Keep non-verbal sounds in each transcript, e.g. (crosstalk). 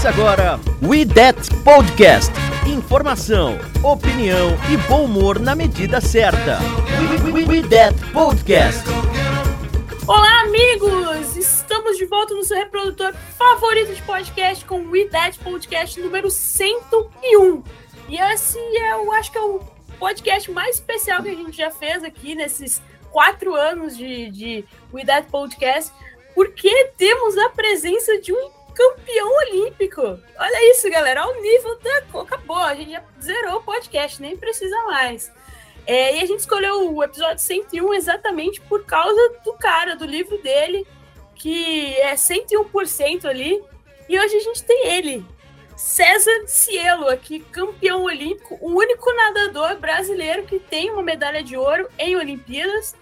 Começa agora We That Podcast. Informação, opinião e bom humor na medida certa. We, we, we That Podcast. Olá, amigos! Estamos de volta no seu reprodutor favorito de podcast com o Idade Podcast número 101. E esse é, eu acho que é o podcast mais especial que a gente já fez aqui nesses quatro anos de, de Idade Podcast, porque temos a presença de um campeão olímpico. Olha isso, galera. Olha o nível da. Acabou, a gente já zerou o podcast, nem precisa mais. É, e a gente escolheu o episódio 101 exatamente por causa do cara, do livro dele, que é 101% ali. E hoje a gente tem ele, César Cielo, aqui, campeão olímpico, o único nadador brasileiro que tem uma medalha de ouro em Olimpíadas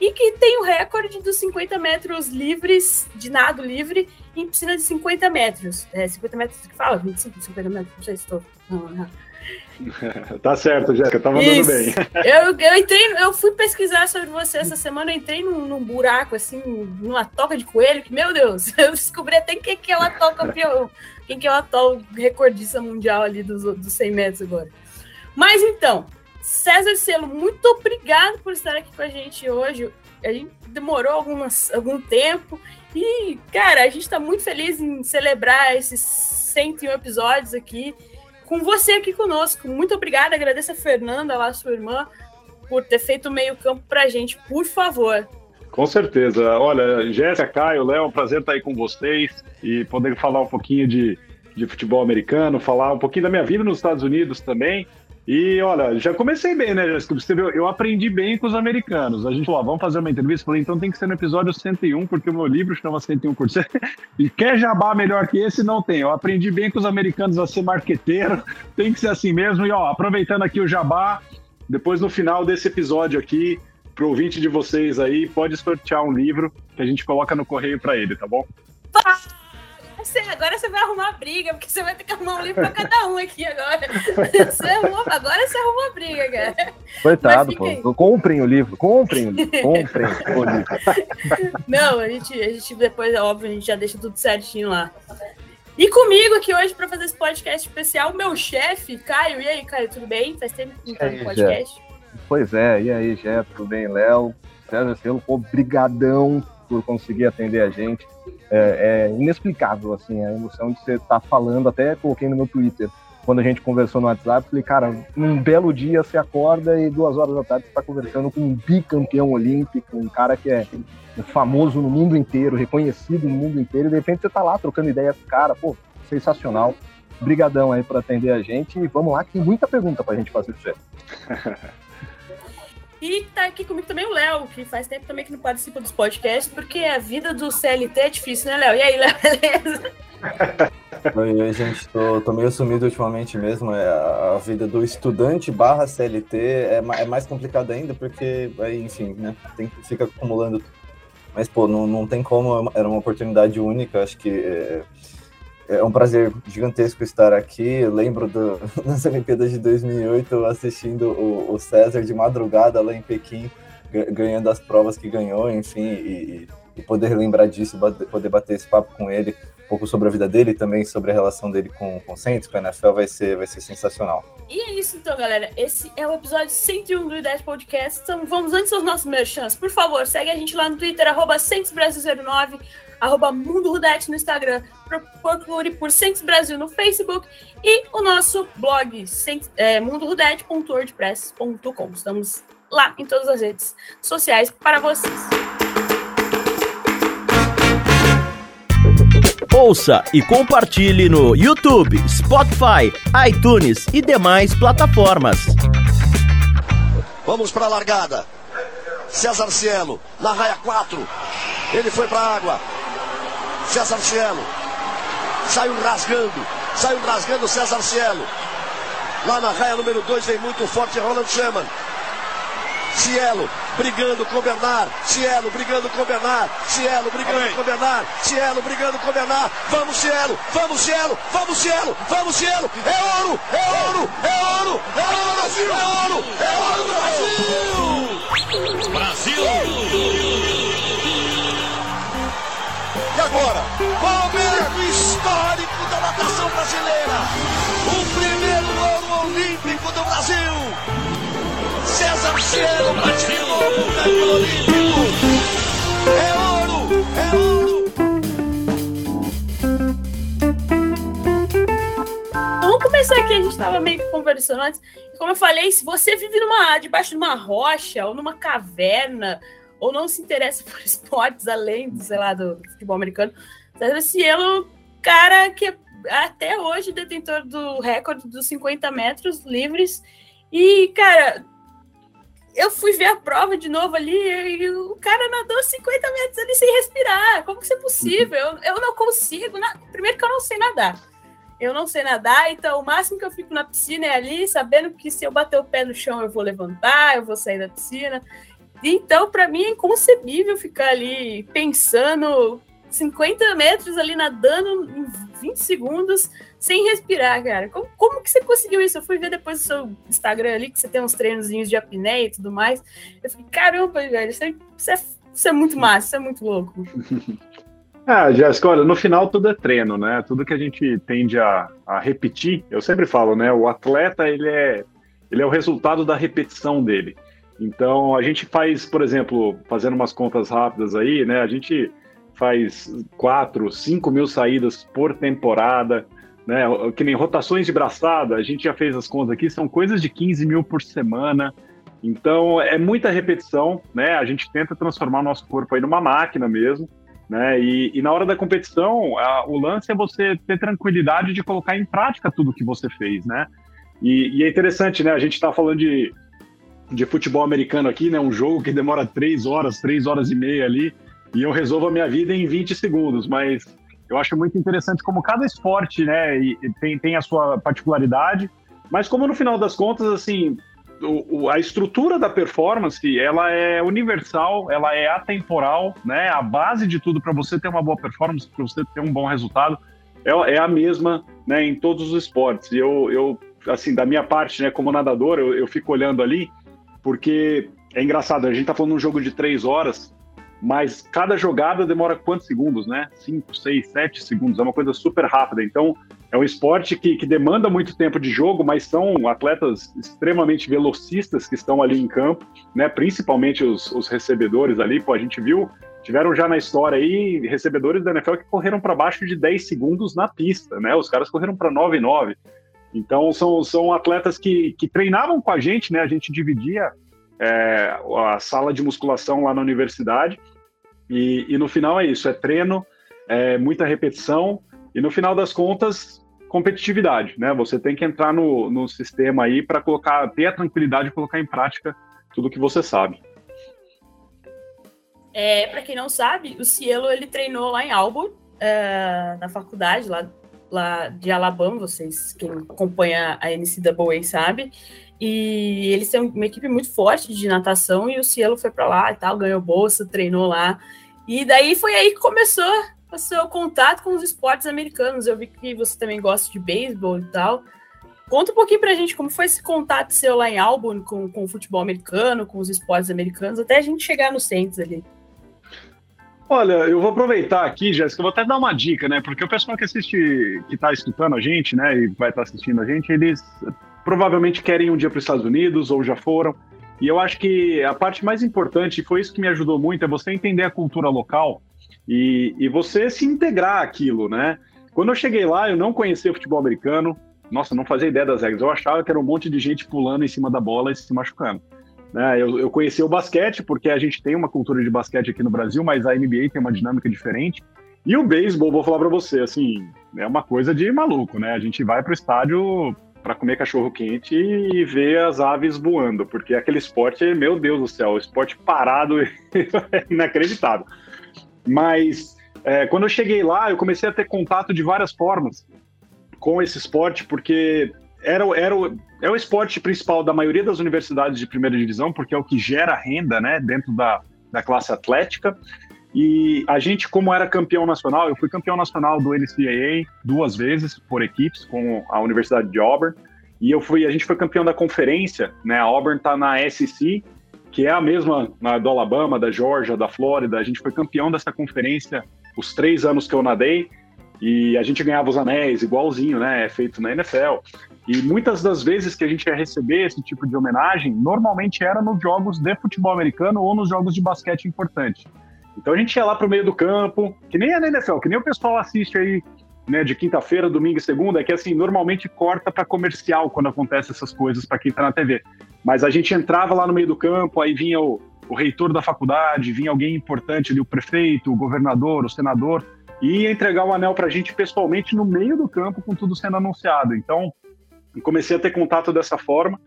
e que tem o recorde dos 50 metros livres, de nado livre, em piscina de 50 metros. É, 50 metros que fala? 25, 50 metros, não sei se estou. Não, não. tá certo, Jéssica, tá mandando Isso. bem. (laughs) Eu, eu entrei, eu fui pesquisar sobre você essa semana, eu entrei num, num buraco, assim, numa toca de coelho, que, meu Deus, (laughs) eu descobri até quem que é o atual campeão, quem que é o atual recordista mundial ali dos, dos 100 metros agora. Mas então, César Cielo, muito obrigado por estar aqui com a gente hoje. A gente demorou algumas, algum tempo e, cara, a gente está muito feliz em celebrar esses 101 episódios aqui com você aqui conosco. Muito obrigada. Agradeço a Fernanda, lá, sua irmã, por ter feito o meio-campo pra gente, por favor. Com certeza. Olha, Jéssica, Caio, Léo, é um prazer estar aí com vocês e poder falar um pouquinho de, de futebol americano, falar um pouquinho da minha vida nos Estados Unidos também. E olha, já comecei bem, né, Jéssica? Você viu, eu aprendi bem com os americanos. A gente falou, ah, vamos fazer uma entrevista. Falei, então tem que ser no episódio 101, porque o meu livro chama 101%. (laughs) E quer jabá melhor que esse? Não tem. Eu aprendi bem com os americanos a ser marqueteiro. (laughs) Tem que ser assim mesmo. E ó, aproveitando aqui o jabá, depois no final desse episódio aqui, pro ouvinte de vocês aí, pode sortear um livro que a gente coloca no correio para ele, tá bom? Você, agora você vai arrumar briga, porque você vai ter que arrumar um livro pra cada um aqui agora. (laughs) Você arrumou, agora você arrumou briga, cara. Coitado, pô. Comprem o livro, comprem o livro, (laughs) comprem o livro. Não, a gente, a gente depois, é óbvio, a gente já deixa tudo certinho lá. E comigo aqui hoje para fazer esse podcast especial, meu chefe, Caio. E aí, Caio, tudo bem? Faz tempo que não tá no podcast. Pois é, e aí, Jé, tudo bem, Léo? César Cielo, obrigadão por conseguir atender a gente. É, é inexplicável, assim, a emoção de você estar falando, até coloquei no meu Twitter, quando a gente conversou no WhatsApp, falei, cara, num belo dia você acorda e duas horas da tarde você está conversando com um bicampeão olímpico, um cara que é famoso no mundo inteiro, reconhecido no mundo inteiro, e de repente você tá lá trocando ideia com o cara, pô, sensacional. Brigadão aí por atender a gente e vamos lá, que tem muita pergunta pra gente fazer. (laughs) E tá aqui comigo também o Léo, que faz tempo também que não participa dos podcasts, porque a vida do CLT é difícil, né, Léo? E aí, Léo, (laughs) beleza? Oi, gente, tô, tô meio sumido ultimamente mesmo. É, a vida do estudante barra CLT é, é mais complicada ainda, porque, aí, enfim, né? Tem, fica acumulando. Mas, pô, não, não tem como, era uma oportunidade única. Acho que é, é um prazer gigantesco estar aqui. Eu lembro do, (laughs) nas Olimpíadas de 2008 assistindo o, o César de madrugada lá em Pequim, ga- ganhando as provas que ganhou, enfim, e, e poder lembrar disso, poder bater esse papo com ele um pouco sobre a vida dele e também sobre a relação dele com, com o Saints, com a NFL, vai ser, vai ser sensacional. E é isso então, galera. Esse é o episódio 101 do IDES Podcast. Então vamos antes aos nossos merchants. Por favor, segue a gente lá no Twitter, arroba CentosBrasil09, arroba Mundo Rudete no Instagram, pro- procure por Centes Brasil no Facebook e o nosso blog, é, mundorudete.wordpress.com. Estamos lá em todas as redes sociais para vocês. Ouça e compartilhe no YouTube, Spotify, iTunes e demais plataformas. Vamos para a largada. César Cielo, na raia 4. Ele foi para a água. César Cielo. Saiu rasgando. Saiu rasgando César Cielo. Lá na raia número 2 vem muito forte Roland Schumann. Cielo brigando com Bernard. Cielo brigando com Bernard. Cielo brigando Amém. com Bernard. Cielo brigando com Bernard. Vamos, Cielo. Vamos, Cielo. Vamos, Cielo. Vamos, Cielo. É ouro. É ouro. É ouro. É ouro, Brasil. É ouro. É ouro, Brasil. Brasil. E agora, momento histórico da natação brasileira. O primeiro ouro olímpico do Brasil. César Cielo É é começar aqui, a gente estava meio que conversando antes. Como eu falei, se você vive numa, debaixo de uma rocha ou numa caverna, ou não se interessa (laughs) por esportes além do, sei lá, do futebol americano, César Cielo, cara que é até hoje detentor do recorde dos 50 metros livres. E, cara, eu fui ver a prova de novo ali e o cara nadou 50 metros ali sem respirar. Como que isso é possível? Eu, eu não consigo. Na... Primeiro que eu não sei nadar. Eu não sei nadar, então o máximo que eu fico na piscina é ali, sabendo que se eu bater o pé no chão eu vou levantar, eu vou sair da piscina. Então, para mim é inconcebível ficar ali pensando 50 metros ali nadando em 20 segundos sem respirar, cara. Como, como que você conseguiu isso? Eu fui ver depois do seu Instagram ali, que você tem uns treinozinhos de apneia e tudo mais. Eu fiquei, caramba, velho, isso é, isso é, isso é muito massa, isso é muito louco. (laughs) Ah, Jéssica, olha, no final tudo é treino, né? Tudo que a gente tende a, a repetir, eu sempre falo, né? O atleta, ele é, ele é o resultado da repetição dele. Então, a gente faz, por exemplo, fazendo umas contas rápidas aí, né? A gente faz 4, 5 mil saídas por temporada, né? Que nem rotações de braçada, a gente já fez as contas aqui, são coisas de 15 mil por semana. Então é muita repetição, né? A gente tenta transformar o nosso corpo aí numa máquina mesmo, né? E, e na hora da competição, a, o lance é você ter tranquilidade de colocar em prática tudo que você fez, né? E, e é interessante, né? A gente está falando de, de futebol americano aqui, né? Um jogo que demora três horas, três horas e meia ali e eu resolvo a minha vida em 20 segundos, mas eu acho muito interessante como cada esporte, né, tem, tem a sua particularidade, mas como no final das contas, assim, o, a estrutura da performance, ela é universal, ela é atemporal, né, a base de tudo para você ter uma boa performance, para você ter um bom resultado, é, é, a mesma, né, em todos os esportes. E eu, eu assim, da minha parte, né, como nadador, eu, eu fico olhando ali, porque é engraçado, a gente tá falando de um jogo de três horas, mas cada jogada demora quantos segundos, né? 5, 6, 7 segundos, é uma coisa super rápida. Então, é um esporte que, que demanda muito tempo de jogo, mas são atletas extremamente velocistas que estão ali em campo, né? Principalmente os, os recebedores ali, pô, a gente viu, tiveram já na história aí recebedores da NFL que correram para baixo de 10 segundos na pista, né? Os caras correram para 9 e 9. Então, são, são atletas que, que treinavam com a gente, né? A gente dividia é, a sala de musculação lá na universidade. E, e no final é isso: é treino, é muita repetição e no final das contas competitividade, né? Você tem que entrar no, no sistema aí para colocar, ter a tranquilidade de colocar em prática tudo que você sabe. É, para quem não sabe, o Cielo ele treinou lá em Auburn, é, na faculdade lá, lá de Alabama. Vocês quem acompanha a NCAA sabe. E eles têm uma equipe muito forte de natação e o Cielo foi para lá e tal, ganhou bolsa, treinou lá. E daí foi aí que começou o seu contato com os esportes americanos. Eu vi que você também gosta de beisebol e tal. Conta um pouquinho pra gente como foi esse contato seu lá em Albany com, com o futebol americano, com os esportes americanos, até a gente chegar no Saints ali. Olha, eu vou aproveitar aqui, Jéssica, vou até dar uma dica, né? Porque o pessoal que assiste, que está escutando a gente, né, e vai estar tá assistindo a gente, eles provavelmente querem um dia para os Estados Unidos ou já foram. E eu acho que a parte mais importante, foi isso que me ajudou muito, é você entender a cultura local e, e você se integrar aquilo, né? Quando eu cheguei lá, eu não conhecia futebol americano, nossa, não fazia ideia das regras. Eu achava que era um monte de gente pulando em cima da bola e se machucando. Né? Eu, eu conheci o basquete, porque a gente tem uma cultura de basquete aqui no Brasil, mas a NBA tem uma dinâmica diferente. E o beisebol, vou falar para você, assim, é uma coisa de maluco, né? A gente vai para o estádio para comer cachorro quente e ver as aves voando, porque aquele esporte, meu Deus do céu, esporte parado (laughs) é inacreditável. Mas é, quando eu cheguei lá, eu comecei a ter contato de várias formas com esse esporte, porque era, era é o esporte principal da maioria das universidades de primeira divisão, porque é o que gera renda né, dentro da, da classe atlética. E a gente, como era campeão nacional, eu fui campeão nacional do NCAA duas vezes por equipes com a Universidade de Auburn. E eu fui, a gente foi campeão da conferência, né? A Auburn está na SEC, que é a mesma na, do Alabama, da Georgia, da Flórida. A gente foi campeão dessa conferência os três anos que eu nadei. E a gente ganhava os anéis, igualzinho, né? É feito na NFL. E muitas das vezes que a gente ia receber esse tipo de homenagem, normalmente era nos jogos de futebol americano ou nos jogos de basquete importante. Então a gente ia lá pro meio do campo, que nem a NFL, que nem o pessoal assiste aí, né, de quinta-feira, domingo e segunda, é que assim, normalmente corta para comercial quando acontece essas coisas para quem tá na TV. Mas a gente entrava lá no meio do campo, aí vinha o, o reitor da faculdade, vinha alguém importante ali, o prefeito, o governador, o senador, e ia entregar o anel pra gente pessoalmente no meio do campo com tudo sendo anunciado. Então, comecei a ter contato dessa forma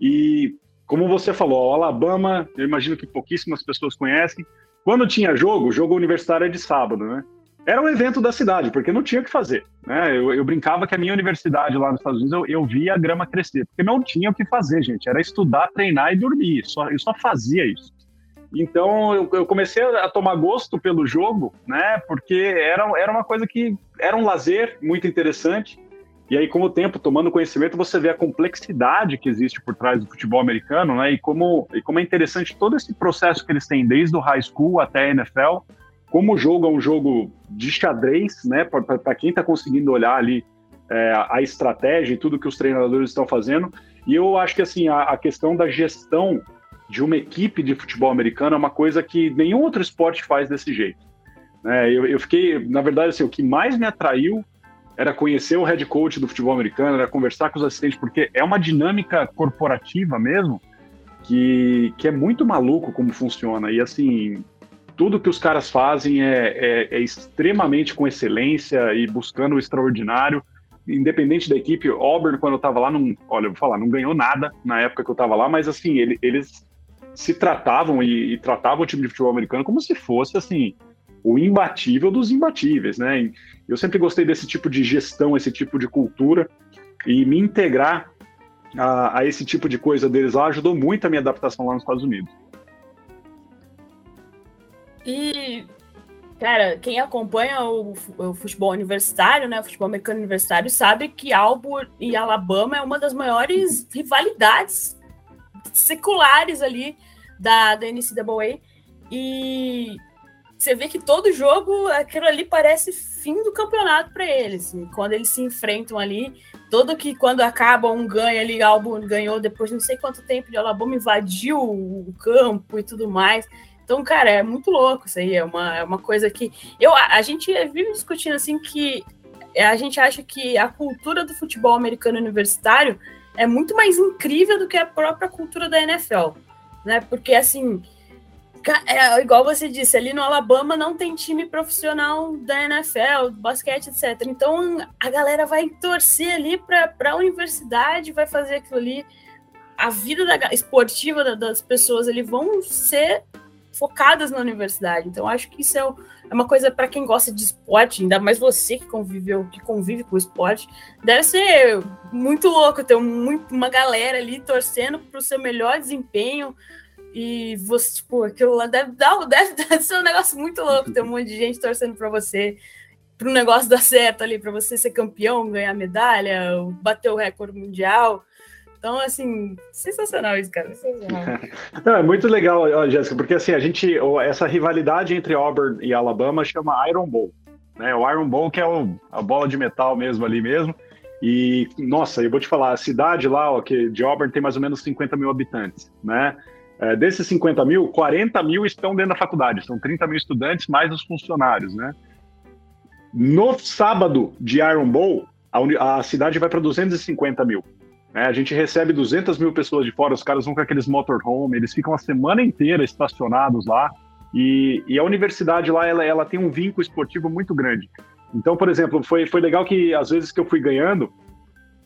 e como você falou, o Alabama, eu imagino que pouquíssimas pessoas conhecem, quando tinha jogo, jogo universitário é de sábado, né? Era um evento da cidade, porque não tinha o que fazer. Né? Eu, eu brincava que a minha universidade lá nos Estados Unidos, eu, eu via a grama crescer, porque não tinha o que fazer, gente. Era estudar, treinar e dormir. Só, eu só fazia isso. Então eu, eu, comecei a tomar gosto pelo jogo, né? Porque era, era uma coisa que era um lazer muito interessante. E aí, com o tempo, tomando conhecimento, você vê a complexidade que existe por trás do futebol americano, né? E como, e como é interessante todo esse processo que eles têm, desde o high school até a NFL, como o jogo é um jogo de xadrez, né? Para quem está conseguindo olhar ali é, a estratégia e tudo que os treinadores estão fazendo. E eu acho que assim a, a questão da gestão de uma equipe de futebol americano é uma coisa que nenhum outro esporte faz desse jeito. É, eu, eu, fiquei, na verdade, assim, o que mais me atraiu era conhecer o head coach do futebol americano, era conversar com os assistentes, porque é uma dinâmica corporativa mesmo que, que é muito maluco como funciona. E assim, tudo que os caras fazem é, é, é extremamente com excelência e buscando o extraordinário. Independente da equipe, Auburn, quando eu estava lá, não, olha, vou falar, não ganhou nada na época que eu estava lá, mas assim, ele, eles se tratavam e, e tratavam o time de futebol americano como se fosse assim o imbatível dos imbatíveis, né? Eu sempre gostei desse tipo de gestão, esse tipo de cultura e me integrar a, a, esse tipo de coisa deles lá ajudou muito a minha adaptação lá nos Estados Unidos. E, cara, quem acompanha o, o, futebol universitário, né, o futebol americano universitário, sabe que Auburn e Alabama é uma das maiores rivalidades seculares ali da, da NCAA. E você vê que todo jogo, aquilo ali parece fim do campeonato para eles. Quando eles se enfrentam ali, todo que quando acaba um ganha ali, Albon ganhou depois não sei quanto tempo de Alabama invadiu o campo e tudo mais. Então, cara, é muito louco isso aí. É uma, é uma coisa que. Eu, a, a gente vive discutindo assim que a gente acha que a cultura do futebol americano universitário é muito mais incrível do que a própria cultura da NFL. Né? Porque assim é, igual você disse, ali no Alabama não tem time profissional da NFL, basquete, etc. Então a galera vai torcer ali para a universidade, vai fazer aquilo ali. A vida da, esportiva das pessoas ali vão ser focadas na universidade. Então acho que isso é, é uma coisa para quem gosta de esporte, ainda mais você que conviveu, que convive com o esporte, deve ser muito louco ter muito, uma galera ali torcendo para o seu melhor desempenho e você, tipo, aquilo lá deve, dar, (laughs) deve, deve ser um negócio muito louco ter um monte de gente torcendo para você, para o negócio dar certo ali, para você ser campeão, ganhar medalha, bater o recorde mundial. Então, assim, sensacional isso, cara. Não, é muito legal, Jéssica, porque assim, a gente, essa rivalidade entre Auburn e Alabama chama Iron Bowl. Né? O Iron Bowl que é o, a bola de metal mesmo ali mesmo. E, nossa, eu vou te falar, a cidade lá, ó, que de Auburn tem mais ou menos 50 mil habitantes, né? É, desses 50 mil, 40 mil estão dentro da faculdade, são 30 mil estudantes mais os funcionários, né? No sábado de Iron Bowl, a, a cidade vai para 250 mil. Né? A gente recebe 200 mil pessoas de fora, os caras vão com aqueles motorhome, eles ficam a semana inteira estacionados lá. E, e a universidade lá, ela, ela tem um vínculo esportivo muito grande. Então, por exemplo, foi, foi legal que às vezes que eu fui ganhando,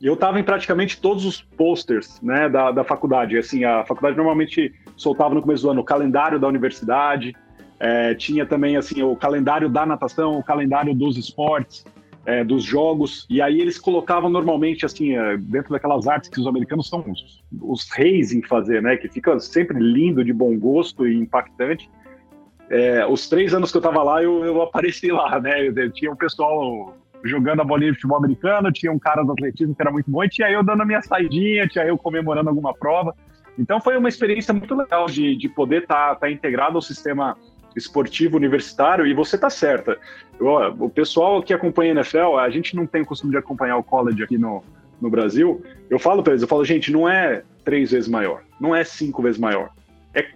eu estava em praticamente todos os posters né, da, da faculdade. Assim, a faculdade normalmente soltava no começo do ano o calendário da universidade, é, tinha também assim o calendário da natação, o calendário dos esportes, é, dos jogos, e aí eles colocavam normalmente assim é, dentro daquelas artes que os americanos são os, os, reis em fazer, né? Que fica sempre lindo, de bom gosto e impactante. É, os três anos que eu estava lá, eu, eu, apareci lá, né? Eu, tinha um pessoal jogando a bolinha de futebol americano, tinha um cara do atletismo que era muito bom, e tinha eu dando a minha saidinha, tinha eu comemorando alguma prova. Então foi uma experiência muito legal de, de poder estar tá, tá integrado ao sistema esportivo universitário, e você tá certa. o pessoal que acompanha a NFL, a gente não tem o costume de acompanhar o college aqui no, no Brasil. Eu falo para eles, eu falo, gente, não é três vezes maior, não é cinco vezes maior, é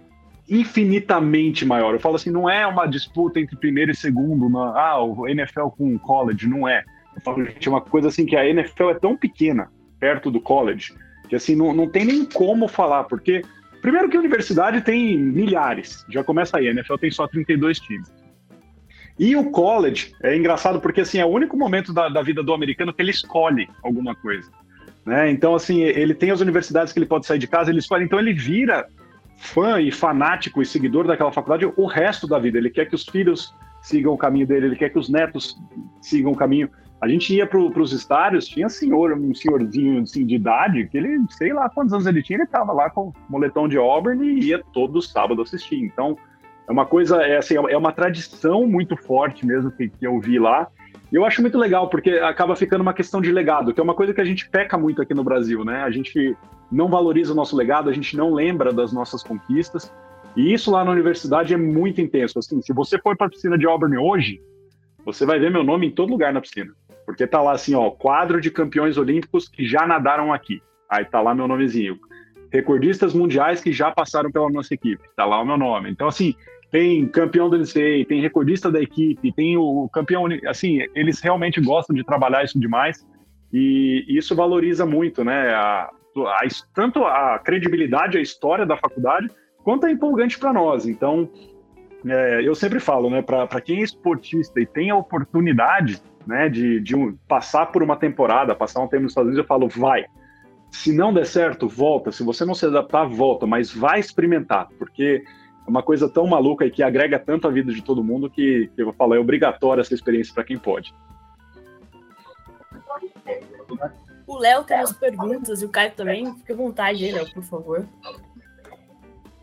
infinitamente maior. Eu falo assim, não é uma disputa entre primeiro e segundo, na, ah, o NFL com o college, não é. Eu falo, gente, é uma coisa assim que a NFL é tão pequena perto do college que assim não, não tem nem como falar, porque Primeiro que a universidade tem milhares, já começa aí, a NFL tem só 32 times. E o college é engraçado porque assim é o único momento da, da vida do americano que ele escolhe alguma coisa. Né? Então, assim, ele tem as universidades que ele pode sair de casa, ele escolhe, então ele vira fã e fanático e seguidor daquela faculdade o resto da vida. Ele quer que os filhos sigam o caminho dele, ele quer que os netos sigam o caminho. A gente ia para os estádios, tinha senhor, um senhorzinho assim, de idade, que ele, sei lá quantos anos ele tinha, ele estava lá com o moletom de Auburn e ia todo sábado assistir. Então, é uma coisa, é, assim, é uma tradição muito forte mesmo que, que eu vi lá. E eu acho muito legal, porque acaba ficando uma questão de legado, que é uma coisa que a gente peca muito aqui no Brasil, né? A gente não valoriza o nosso legado, a gente não lembra das nossas conquistas. E isso lá na universidade é muito intenso. Assim, se você for para a piscina de Auburn hoje, você vai ver meu nome em todo lugar na piscina. Porque tá lá assim, ó, quadro de campeões olímpicos que já nadaram aqui. Aí tá lá meu nomezinho. Recordistas mundiais que já passaram pela nossa equipe. Tá lá o meu nome. Então, assim, tem campeão do NCAA, tem recordista da equipe, tem o campeão. Assim, eles realmente gostam de trabalhar isso demais. E isso valoriza muito, né? A, a, tanto a credibilidade, a história da faculdade, quanto é empolgante para nós. Então, é, eu sempre falo, né? Para quem é esportista e tem a oportunidade né, de, de um, passar por uma temporada, passar um tempo nos Estados Unidos, eu falo, vai. Se não der certo, volta. Se você não se adaptar, volta. Mas vai experimentar, porque é uma coisa tão maluca e que agrega tanto a vida de todo mundo que, que eu vou falar, é obrigatória essa experiência para quem pode. O Léo tem as perguntas e o Caio também. Fique à vontade Léo, por favor.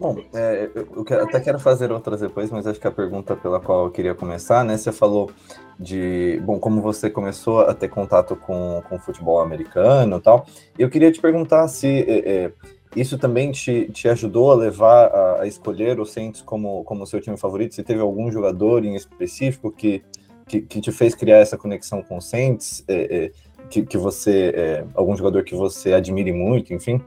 Bom, é, eu até quero fazer outras depois, mas acho que a pergunta pela qual eu queria começar, né? Você falou de, bom, como você começou a ter contato com, com o futebol americano e tal. Eu queria te perguntar se é, é, isso também te, te ajudou a levar a, a, escolher o Saints como, como seu time favorito. Se teve algum jogador em específico que, que, que te fez criar essa conexão com o Saints, é, é, que, que você, é, algum jogador que você admire muito, enfim?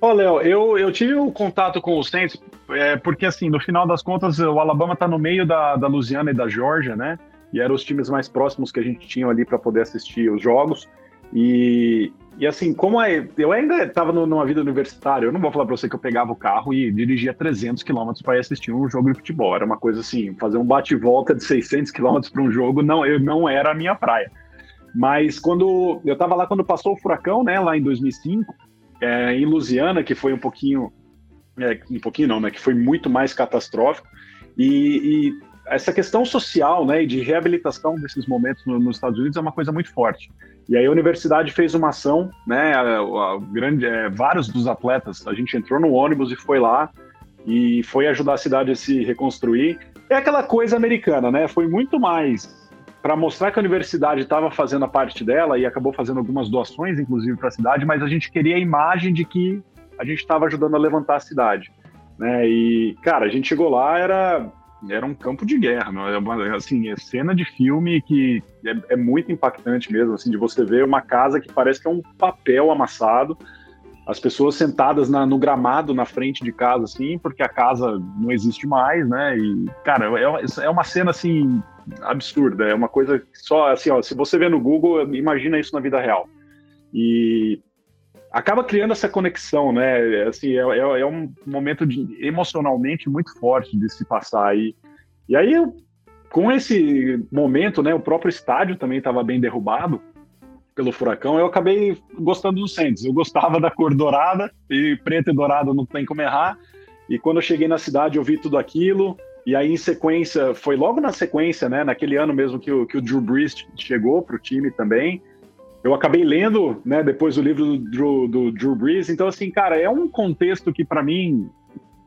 Ô, Léo, eu, eu tive um contato com os Saints, é, porque assim, no final das contas, o Alabama está no meio da, da Louisiana e da Georgia, né? E eram os times mais próximos que a gente tinha ali para poder assistir os jogos. E, e assim, como é, eu ainda estava numa vida universitária, eu não vou falar para você que eu pegava o carro e dirigia 300 quilômetros para assistir um jogo de futebol. Era uma coisa assim, fazer um bate-volta de 600 quilômetros para um jogo, não, eu, não era a minha praia. Mas quando eu estava lá quando passou o furacão, né, lá em 2005, é, em Louisiana, que foi um pouquinho, é, um pouquinho não, né, que foi muito mais catastrófico, e, e essa questão social, né, e de reabilitação desses momentos no, nos Estados Unidos é uma coisa muito forte. E aí a universidade fez uma ação, né, a, a grande, é, vários dos atletas, a gente entrou no ônibus e foi lá e foi ajudar a cidade a se reconstruir. É aquela coisa americana, né? Foi muito mais para mostrar que a universidade estava fazendo a parte dela e acabou fazendo algumas doações, inclusive, para a cidade, mas a gente queria a imagem de que a gente estava ajudando a levantar a cidade. Né? E, cara, a gente chegou lá, era, era um campo de guerra? É uma, assim, é cena de filme que é, é, muito impactante mesmo, assim, de você ver uma casa que parece que é um papel amassado, as pessoas sentadas na, no gramado na frente de casa, assim, porque a casa não existe mais, né? E, cara, é, é uma cena, assim, absurda. É uma coisa só assim, ó, se você vê no Google, imagina isso na vida real. E acaba criando essa conexão, né? Assim, é, é, é um momento de, emocionalmente muito forte de se passar aí. E aí, com esse momento, né, o próprio estádio também estava bem derrubado. pelo Furacão, eu acabei gostando do Saints. Eu gostava da cor dourada, e preto e dourado não tem como errar. E quando eu cheguei na cidade, eu vi tudo aquilo. E aí, em sequência, foi logo na sequência, né? Naquele ano mesmo que o, que o Drew Brees chegou para o time também. Eu acabei lendo, né, depois o livro do Drew, do Drew Brees. Então, assim, cara, é um contexto que, para mim,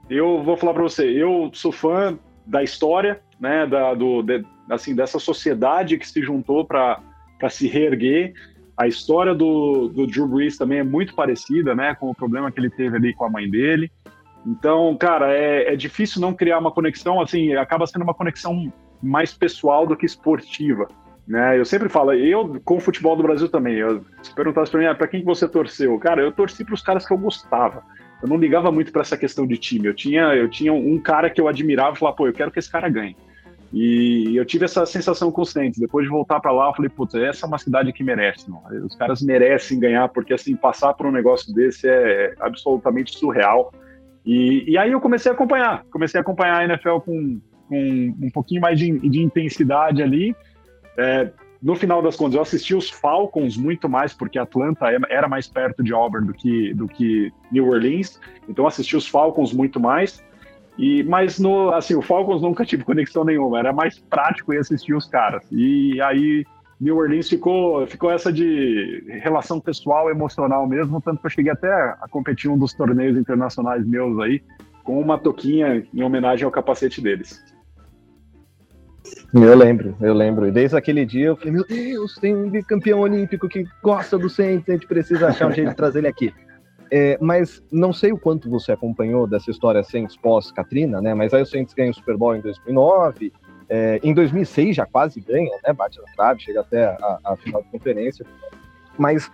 eu vou falar para você, eu sou fã da história, né, da, do, de, assim, dessa sociedade que se juntou para se reerguer. A história do, do Drew Brees também é muito parecida, né, com o problema que ele teve ali com a mãe dele. Então, cara, é, é difícil não criar uma conexão, assim, acaba sendo uma conexão mais pessoal do que esportiva. Né? Eu sempre falo, eu com o futebol do Brasil também, eu, se perguntasse para mim, ah, para quem que você torceu? Cara, eu torci para os caras que eu gostava. Eu não ligava muito para essa questão de time. Eu tinha, eu tinha um cara que eu admirava e falava, pô, eu quero que esse cara ganhe. E eu tive essa sensação constante. Depois de voltar para lá, eu falei, putz, essa é uma cidade que merece. Não? Os caras merecem ganhar, porque assim, passar por um negócio desse é absolutamente surreal. E, e aí eu comecei a acompanhar, comecei a acompanhar a NFL com, com um pouquinho mais de, de intensidade ali. É, no final das contas, eu assisti os Falcons muito mais, porque Atlanta é, era mais perto de Auburn do que, do que New Orleans, então assisti os Falcons muito mais. E, mas no, assim, o Falcons nunca (laughs) tive conexão nenhuma, era mais prático ir assistir os caras. E aí New Orleans ficou, ficou essa de relação pessoal, emocional mesmo, tanto que eu cheguei até a competir um dos torneios internacionais meus aí, com uma toquinha em homenagem ao capacete deles. Eu lembro, eu lembro. E desde aquele dia eu falei, meu Deus, tem um campeão olímpico que gosta do Saints, a gente precisa achar um jeito de trazer ele aqui. É, mas não sei o quanto você acompanhou dessa história Saints pós-Katrina, né? Mas aí o Saints ganha o Super Bowl em 2009, é, em 2006 já quase ganha, né? Bate na trave, chega até a, a final de conferência. Mas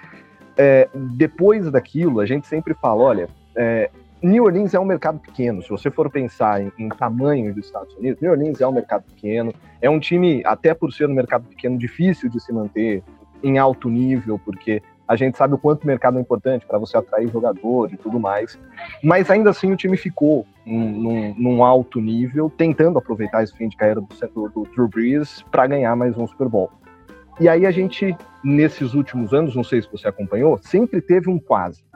é, depois daquilo, a gente sempre fala, olha, é, New Orleans é um mercado pequeno. Se você for pensar em, em, tamanho dos Estados Unidos, New Orleans é um mercado pequeno. É um time, até por ser um mercado pequeno, difícil de se manter em alto nível, porque a gente sabe o quanto o mercado é importante para você atrair jogador e tudo mais. Mas ainda assim o time ficou num, num alto nível, tentando aproveitar esse fim de carreira do, do, do Drew Brees para ganhar mais um Super Bowl. E aí a gente, nesses últimos anos, não sei se você acompanhou, sempre teve um quase.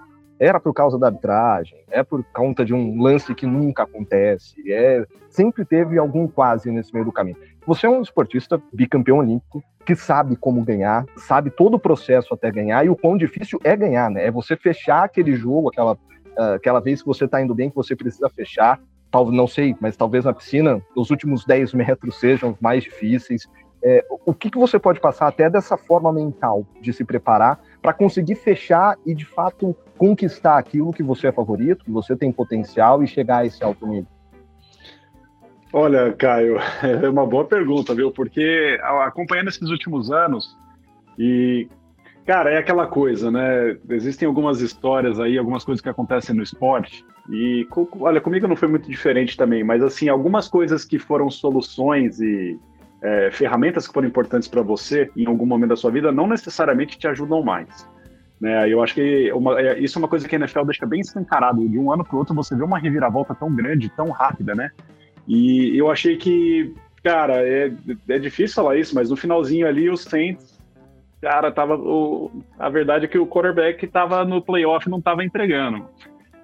Era por causa da arbitragem, é por conta de um lance que nunca acontece, é sempre teve algum quase nesse meio do caminho. Você é um esportista bicampeão olímpico, que sabe como ganhar, sabe todo o processo até ganhar e o quão difícil é ganhar, né? É você fechar aquele jogo, aquela, uh, aquela vez que você tá indo bem, que você precisa fechar. Talvez, não sei, mas talvez na piscina os últimos 10 metros sejam mais difíceis. É, o que, que você pode passar até dessa forma mental de se preparar para conseguir fechar e de fato conquistar aquilo que você é favorito, que você tem potencial e chegar a esse alto nível? Olha, Caio, (laughs) é uma boa pergunta, viu? Porque acompanhando esses últimos anos, e, cara, é aquela coisa, né? Existem algumas histórias aí, algumas coisas que acontecem no esporte, e, olha, comigo não foi muito diferente também, mas, assim, algumas coisas que foram soluções e é, ferramentas que foram importantes para você em algum momento da sua vida não necessariamente te ajudam mais. Né, eu acho que uma, é, isso é uma coisa que a NFL deixa bem escancarado. De um ano para o outro, você vê uma reviravolta tão grande, tão rápida, né? E eu achei que, cara, é, é difícil falar isso, mas no finalzinho ali o Saints, cara, tava. O, a verdade é que o quarterback tava no playoff não tava entregando.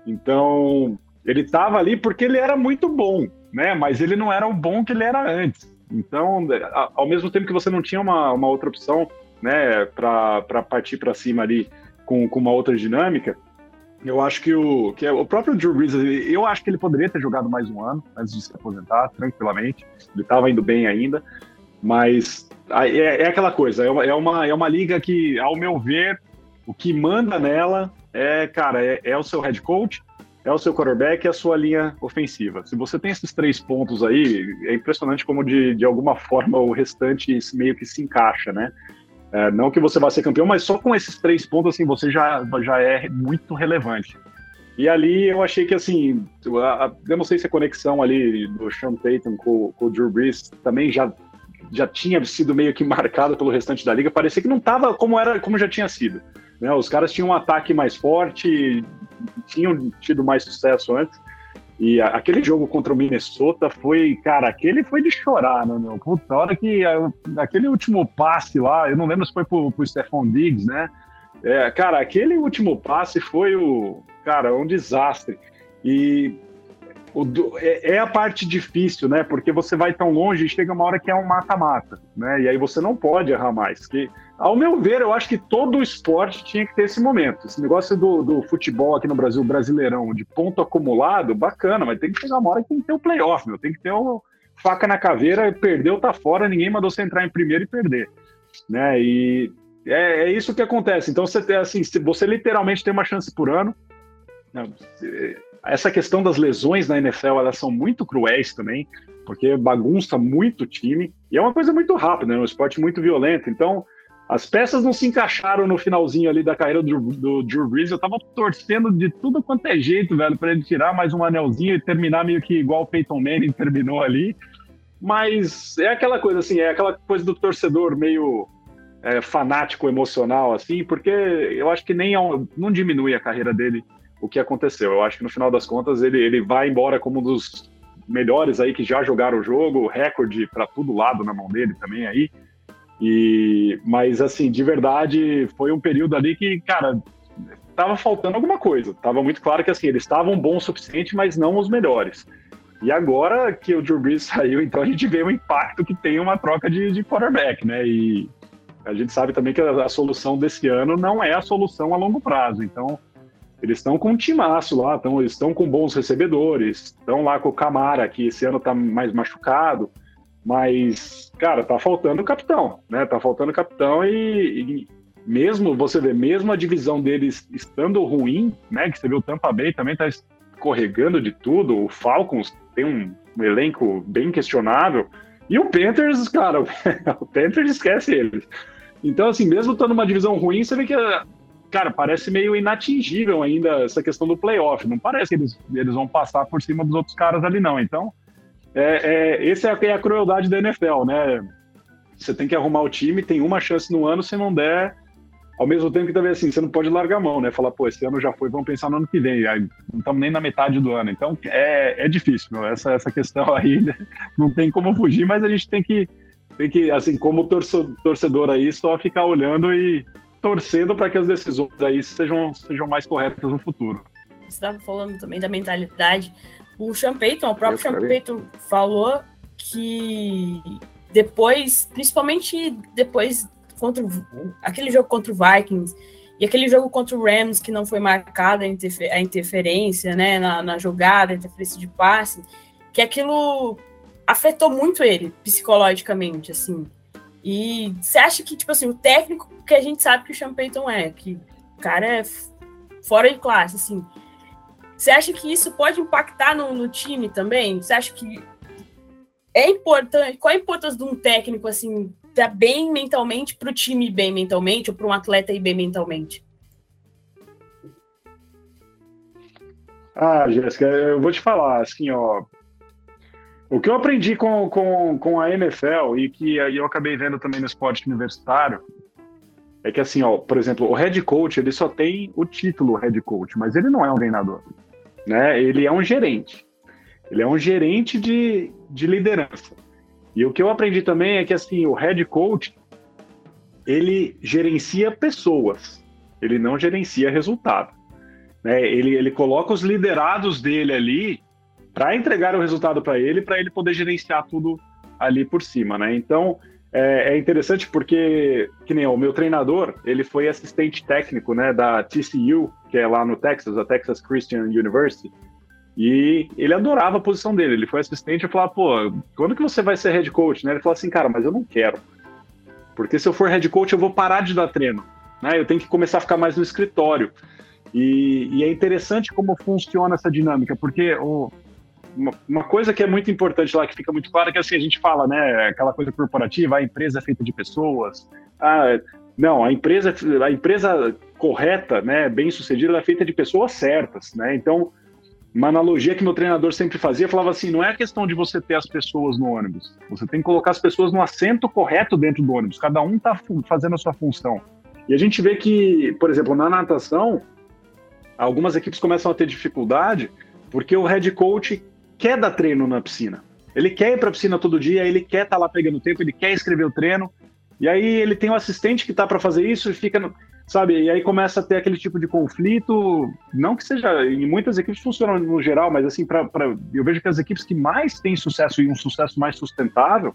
Então, ele tava ali porque ele era muito bom, né? Mas ele não era o bom que ele era antes. Então, ao mesmo tempo que você não tinha uma, uma outra opção, né, para partir para cima ali com, com uma outra dinâmica, eu acho que o, que é o próprio Drew Brees, eu acho que ele poderia ter jogado mais um ano antes de se aposentar, tranquilamente. Ele estava indo bem ainda, mas é, é aquela coisa, é uma, é, uma, é uma liga que, ao meu ver, o que manda nela é, cara, é, é o seu head coach, é o seu quarterback e a sua linha ofensiva. Se você tem esses três pontos aí, é impressionante como de, de alguma forma o restante meio que se encaixa, né? É, não que você vá ser campeão, mas só com esses três pontos, assim, você já, já é muito relevante. E ali eu achei que, assim, eu não sei se a conexão ali do Sean Payton com, com o Drew Brees também já, já tinha sido meio que (laughs) marcada pelo restante da liga. Parecia que não estava como era, como já tinha sido. Né? Os caras tinham um ataque mais forte, tinham tido mais sucesso antes. E aquele jogo contra o Minnesota foi, cara, aquele foi de chorar, né, meu? Puta, hora que aquele último passe lá, eu não lembro se foi pro, pro Stephon Diggs, né? É, cara, aquele último passe foi o, cara, um desastre. E o, é, é, a parte difícil, né? Porque você vai tão longe e chega uma hora que é um mata-mata, né? E aí você não pode errar mais. Que, ao meu ver, eu acho que todo esporte tinha que ter esse momento. Esse negócio do, do futebol aqui no Brasil, brasileirão, de ponto acumulado, bacana, mas tem que chegar uma hora que tem que ter o playoff, meu. Tem que ter o faca na caveira, perdeu, tá fora, ninguém mandou você entrar em primeiro e perder. Né? E é, é isso que acontece. Então, você, assim, você literalmente tem uma chance por ano. Né? essa questão das lesões na NFL, elas são muito cruéis também, porque bagunça muito o time, e é uma coisa muito rápida, é né? um esporte muito violento, então as peças não se encaixaram no finalzinho ali da carreira do, do Drew Brees, eu tava torcendo de tudo quanto é jeito, velho, para ele tirar mais um anelzinho e terminar meio que igual o Peyton Manning terminou ali, mas é aquela coisa assim, é aquela coisa do torcedor meio é, fanático emocional, assim, porque eu acho que nem é não diminui a carreira dele o que aconteceu. Eu acho que no final das contas ele, ele vai embora como um dos melhores aí que já jogaram o jogo, recorde para todo lado na mão dele também aí. E mas assim, de verdade, foi um período ali que, cara, tava faltando alguma coisa. Tava muito claro que assim, eles estavam bons o suficiente, mas não os melhores. E agora que o Drew Brees (laughs) saiu, então a gente vê o impacto que tem uma troca de, de quarterback, né? E a gente sabe também que a, a solução desse ano não é a solução a longo prazo. Então, eles estão com um timaço lá, tão, estão com bons recebedores, estão lá com o Camara, que esse ano está mais machucado, mas, cara, tá faltando o capitão, né? Tá faltando o capitão e, e, mesmo, você vê, mesmo a divisão deles estando ruim, né? Que você vê o Tampa Bay também tá escorregando de tudo, o Falcons tem um, um elenco bem questionável, e o Panthers, cara, (laughs) o Panthers esquece eles. Então, assim, mesmo estando numa divisão ruim, você vê que cara, parece meio inatingível ainda essa questão do playoff. Não parece que eles, eles vão passar por cima dos outros caras ali, não. Então, é, é, essa é a, crueldade da NFL, né? Você tem que arrumar o time, tem uma chance no ano, se não der, ao mesmo tempo que também assim, você não pode largar a mão, né? Falar, pô, esse ano já foi, vamos pensar no ano que vem. Aí, não estamos nem na metade do ano. Então, é, é difícil, meu. Essa, essa questão aí né? não tem como fugir, mas a gente tem que, tem que assim, como torcedor aí, só ficar olhando e torcendo para que as decisões aí sejam, sejam mais corretas no futuro. Você estava falando também da mentalidade. O Sean Payton, o próprio Sean Payton falou que depois, principalmente depois contra o, aquele jogo contra o Vikings e aquele jogo contra o Rams que não foi marcada a, interfer, a interferência, né, na, na jogada, a interferência de passe, que aquilo afetou muito ele psicologicamente, assim. E você acha que, tipo assim, o técnico que a gente sabe que o Sean Payton é, que o cara é fora de classe, assim. Você acha que isso pode impactar no, no time também? Você acha que é importante? Qual a importância de um técnico, assim, tá bem mentalmente para o time bem mentalmente ou para um atleta ir bem mentalmente? Ah, Jéssica, eu vou te falar, assim, ó, o que eu aprendi com, com, com a NFL e que eu acabei vendo também no esporte universitário é que assim, ó, por exemplo, o head coach ele só tem o título head coach, mas ele não é um treinador, né? Ele é um gerente. Ele é um gerente de, de liderança. E o que eu aprendi também é que assim, o head coach ele gerencia pessoas, ele não gerencia resultado. Né? Ele, ele coloca os liderados dele ali para entregar o resultado para ele, para ele poder gerenciar tudo ali por cima, né? Então é, é, interessante porque, que nem o meu treinador, ele foi assistente técnico, né, da TCU, que é lá no Texas, a Texas Christian University, e ele adorava a posição dele. Ele foi assistente e falava, pô, quando que você vai ser head coach? Né? Ele falou assim, cara, mas eu não quero, porque se eu for head coach eu vou parar de dar treino, né? Eu tenho que começar a ficar mais no escritório. E, e é interessante como funciona essa dinâmica, porque o, uma, uma, coisa que é muito importante lá, que fica muito clara, é que assim, a gente fala, né, aquela coisa corporativa, a empresa é feita de pessoas. Ah, não, a empresa, a empresa correta, né, bem sucedida, é feita de pessoas certas, né? Então, uma analogia que meu treinador sempre fazia, falava assim, não é questão de você ter as pessoas no ônibus, você tem que colocar as pessoas no assento correto dentro do ônibus, cada um está fazendo a sua função. E a gente vê que, por exemplo, na natação, algumas equipes começam a ter dificuldade Porque o head coach quer dar treino na piscina. Ele quer ir para a piscina todo dia, ele quer estar tá lá pegando tempo, ele quer escrever o treino. E aí ele tem um assistente que tá para fazer isso e fica, no, sabe? E aí começa a ter aquele tipo de conflito. Não que seja, em muitas equipes funciona no geral, mas assim, pra, pra, eu vejo que as equipes que mais têm sucesso e um sucesso mais sustentável,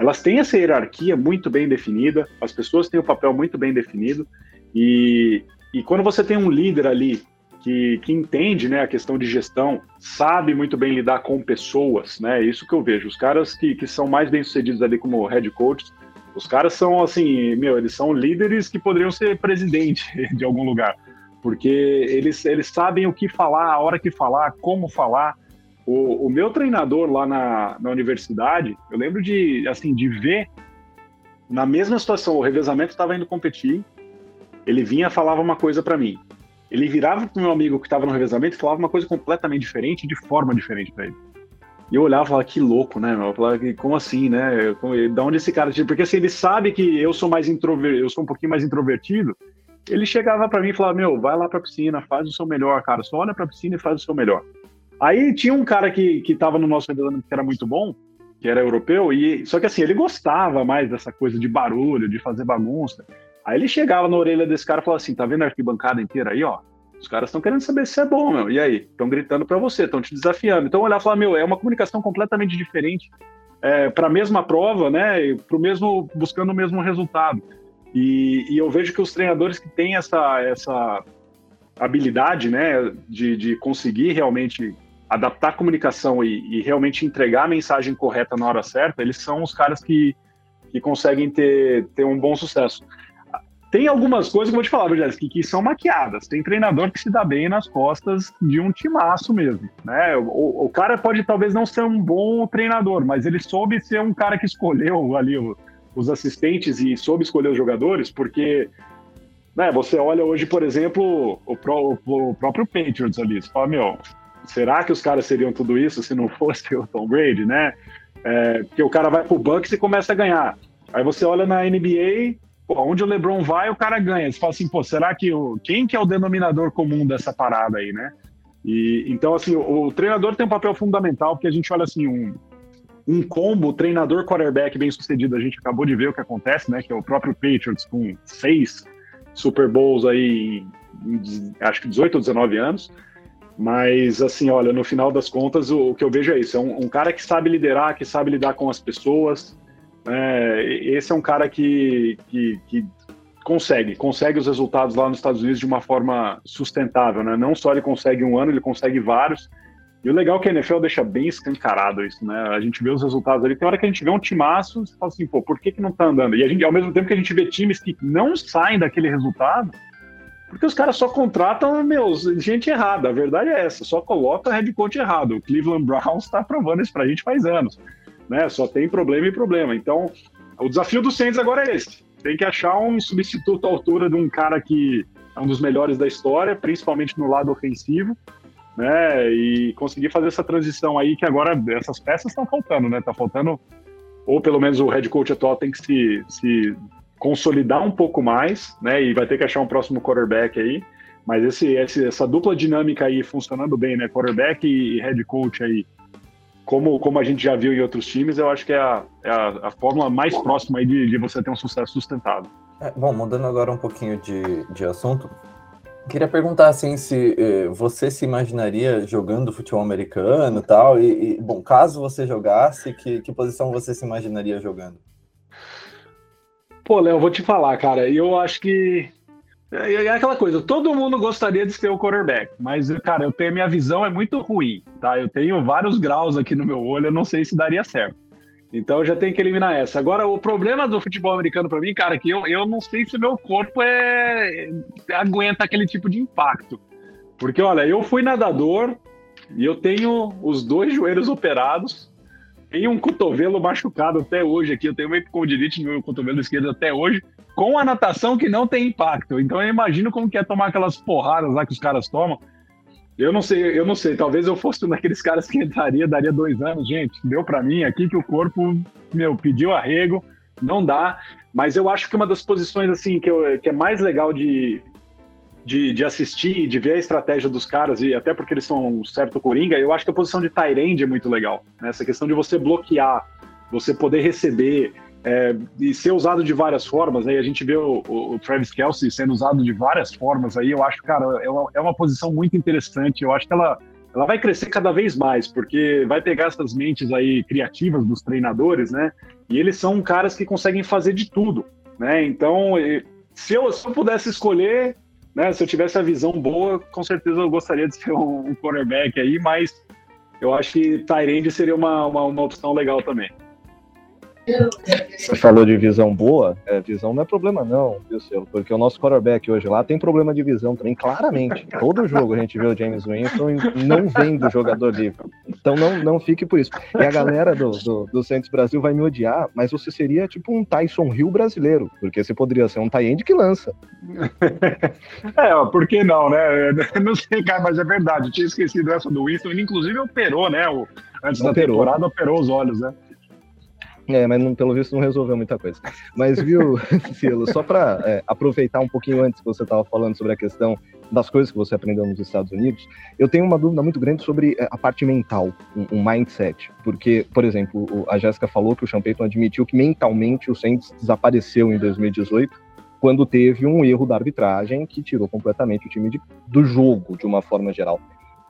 elas têm essa hierarquia muito bem definida, as pessoas têm o papel muito bem definido. E, e quando você tem um líder ali que, que entende né, a questão de gestão, sabe muito bem lidar com pessoas, né? Isso que eu vejo. Os caras que, que são mais bem sucedidos ali como head coaches, os caras são assim, meu, eles são líderes que poderiam ser presidente (laughs) de algum lugar, porque eles, eles sabem o que falar, a hora que falar, como falar. O, o meu treinador lá na, na universidade, eu lembro de assim de ver na mesma situação, o revezamento estava indo competir, ele vinha falava uma coisa para mim. Ele virava pro meu amigo que estava no revezamento e falava uma coisa completamente diferente, de forma diferente para ele. E eu olhava e falava, que louco, né? Eu falava, como assim, né? Da onde esse cara. Porque assim, ele sabe que eu sou mais introvertido, eu sou um pouquinho mais introvertido. Ele chegava para mim e falava, meu, vai lá pra piscina, faz o seu melhor, cara. Só olha pra piscina e faz o seu melhor. Aí tinha um cara que, que tava no nosso revezamento que era muito bom, que era europeu, e só que assim, ele gostava mais dessa coisa de barulho, de fazer bagunça. Aí ele chegava na orelha desse cara e falava assim: tá vendo a arquibancada inteira aí, ó? Os caras estão querendo saber se é bom, meu. E aí? Estão gritando para você, estão te desafiando. Então olhar e falar, meu, é uma comunicação completamente diferente é, para a mesma prova, né? Para o mesmo, buscando o mesmo resultado. E, e, eu vejo que os treinadores que têm essa, essa habilidade, né, de, de conseguir realmente adaptar a comunicação e, e, realmente entregar a mensagem correta na hora certa, eles são os caras que, que conseguem ter, ter um bom sucesso. Tem algumas coisas que eu vou te falar, Jéssica, que, são maquiadas. Tem treinador que se dá bem nas costas de um timaço mesmo. Né? O, o cara pode talvez não ser um bom treinador, mas ele soube ser um cara que escolheu ali o, os assistentes e soube escolher os jogadores, porque né, você olha hoje, por exemplo, o, pro, o, próprio Patriots ali. Você fala, meu, será que os caras seriam tudo isso se não (laughs) fosse o Tom Brady, né? É, porque o cara vai pro Bucks e começa a ganhar. Aí você olha na NBA, pô, onde o LeBron vai, o cara ganha. Você fala assim, pô, será que o quem que é o denominador comum dessa parada aí, né? E então assim, o, o treinador tem um papel fundamental porque a gente olha assim um um combo treinador quarterback bem sucedido. A gente acabou de ver o que acontece, né? Que é o próprio Patriots com seis Super Bowls aí, em, acho que 18 ou 19 anos. Mas, assim, olha, no final das contas, o, o que eu vejo é isso: é um, um, cara que sabe liderar, que sabe lidar com as pessoas, é, esse é um cara que, que, que, consegue, consegue os resultados lá nos Estados Unidos de uma forma sustentável, né? Não só ele consegue um ano, ele consegue vários. E o legal é que a NFL deixa bem escancarado isso, né? A gente vê os resultados ali, tem hora que a gente vê um timaço e fala assim, pô, por que, que não tá andando? E a gente, ao mesmo tempo que a gente vê times que não saem daquele resultado, porque os caras só contratam, meus, gente errada. A verdade é essa, só coloca head coach errado. O Cleveland Browns está provando isso pra gente faz anos né? Só tem problema e problema. Então, o desafio do Saints agora é esse. Tem que achar um substituto à altura de um cara que é um dos melhores da história, principalmente no lado ofensivo, né? E conseguir fazer essa transição aí que agora essas peças estão faltando, né? Tá faltando ou pelo menos o head coach atual tem que se, se consolidar um pouco mais, né? E vai ter que achar um próximo quarterback aí. Mas esse, esse, essa dupla dinâmica aí funcionando bem, né? Quarterback e head coach aí como, como a gente já viu em outros times, eu acho que é a, é a, a fórmula mais próxima aí de, de você ter um sucesso sustentável. É, bom, mudando agora um pouquinho de, de assunto, queria perguntar assim se eh, você se imaginaria jogando futebol americano tal, e, e bom, caso você jogasse, que, que posição você se imaginaria jogando? Pô, Léo, vou te falar, cara, eu acho que é, é aquela coisa, todo mundo gostaria de ser o quarterback, mas, cara, eu tenho, minha visão é muito ruim, tá? Eu tenho vários graus aqui no meu olho, eu não sei se daria certo. Então já tenho que eliminar essa. Agora, o problema do futebol americano para mim, cara, é que eu, eu não sei se meu corpo é aguenta aquele tipo de impacto. Porque, olha, eu fui nadador e eu tenho os dois joelhos operados, tenho um cotovelo machucado até hoje aqui, eu tenho uma epicondilite no meu cotovelo esquerdo até hoje, com a natação que não tem impacto. Então eu imagino como que é tomar aquelas porradas lá que os caras tomam. Eu não sei, eu não sei. Talvez eu fosse um daqueles caras que entraria, daria dois anos, gente. Deu para mim aqui que o corpo, meu, pediu arrego, não dá. Mas eu acho que uma das posições assim que, eu, que é mais legal de, de, de assistir, de ver a estratégia dos caras, e até porque eles são um certo coringa, eu acho que a posição de Tyrande é muito legal. Né? Essa questão de você bloquear, você poder receber é, e ser usado de várias formas. Aí a gente vê o, o, Travis Kelsey sendo usado de várias formas. Aí eu acho, cara, é uma, é uma posição muito interessante. Eu acho que ela, ela vai crescer cada vez mais, porque vai pegar essas mentes aí criativas dos treinadores, né? E eles são caras que conseguem fazer de tudo, né? Então, se eu, se eu pudesse escolher, né? Se eu tivesse a visão boa, com certeza eu gostaria de ser um, um quarterback aí, mas eu acho que Tyrande seria uma, uma, uma opção legal também. Você falou de visão boa, é, visão não é problema não, viu, Selo? Porque o nosso quarterback hoje lá tem problema de visão também, claramente. Todo jogo a gente vê o James Winston não vem do jogador livre. Então não, não fique por isso. E a galera do, do, do Santos Brasil vai me odiar, mas você seria tipo um Tyson Hill brasileiro, porque você poderia ser um tie que lança. (laughs) é, por que não, né? Não sei, cara, mas é verdade. Eu tinha esquecido essa do Winston. Ele, inclusive, operou, né? O, antes da operou. temporada, operou os olhos, né? É, mas não, pelo visto não resolveu muita coisa. Mas viu, (laughs) Silo, só para é, aproveitar um pouquinho antes que você estava falando sobre a questão das coisas que você aprendeu nos Estados Unidos, eu tenho uma dúvida muito grande sobre é, a parte mental, um, um mindset. Porque, por exemplo, a Jéssica falou que o Sean Payton admitiu que mentalmente o Saints desapareceu em 2018, quando teve um erro da arbitragem que tirou completamente o time de, do jogo, de uma forma geral.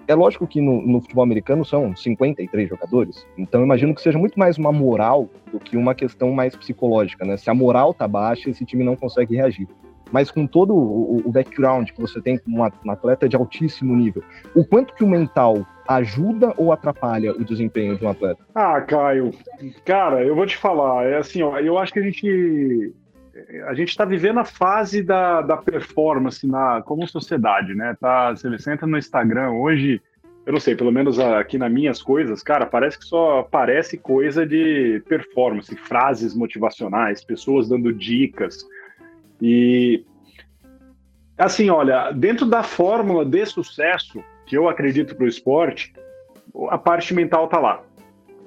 É lógico que no, no, futebol americano são 53 jogadores, então imagino que seja muito mais uma moral do que uma questão mais psicológica, né? Se a moral tá baixa, esse time não consegue reagir. Mas com todo o, o background que você tem como um atleta de altíssimo nível, o quanto que o mental ajuda ou atrapalha o desempenho de um atleta? Ah, Caio, cara, eu vou te falar, é assim, ó, eu acho que a gente a gente está vivendo a fase da, da performance na, como sociedade, né? Tá, você entra no Instagram hoje, eu não sei, pelo menos aqui nas minhas coisas, cara, parece que só aparece coisa de performance, frases motivacionais, pessoas dando dicas. E assim, olha, dentro da fórmula de sucesso que eu acredito para o esporte, a parte mental tá lá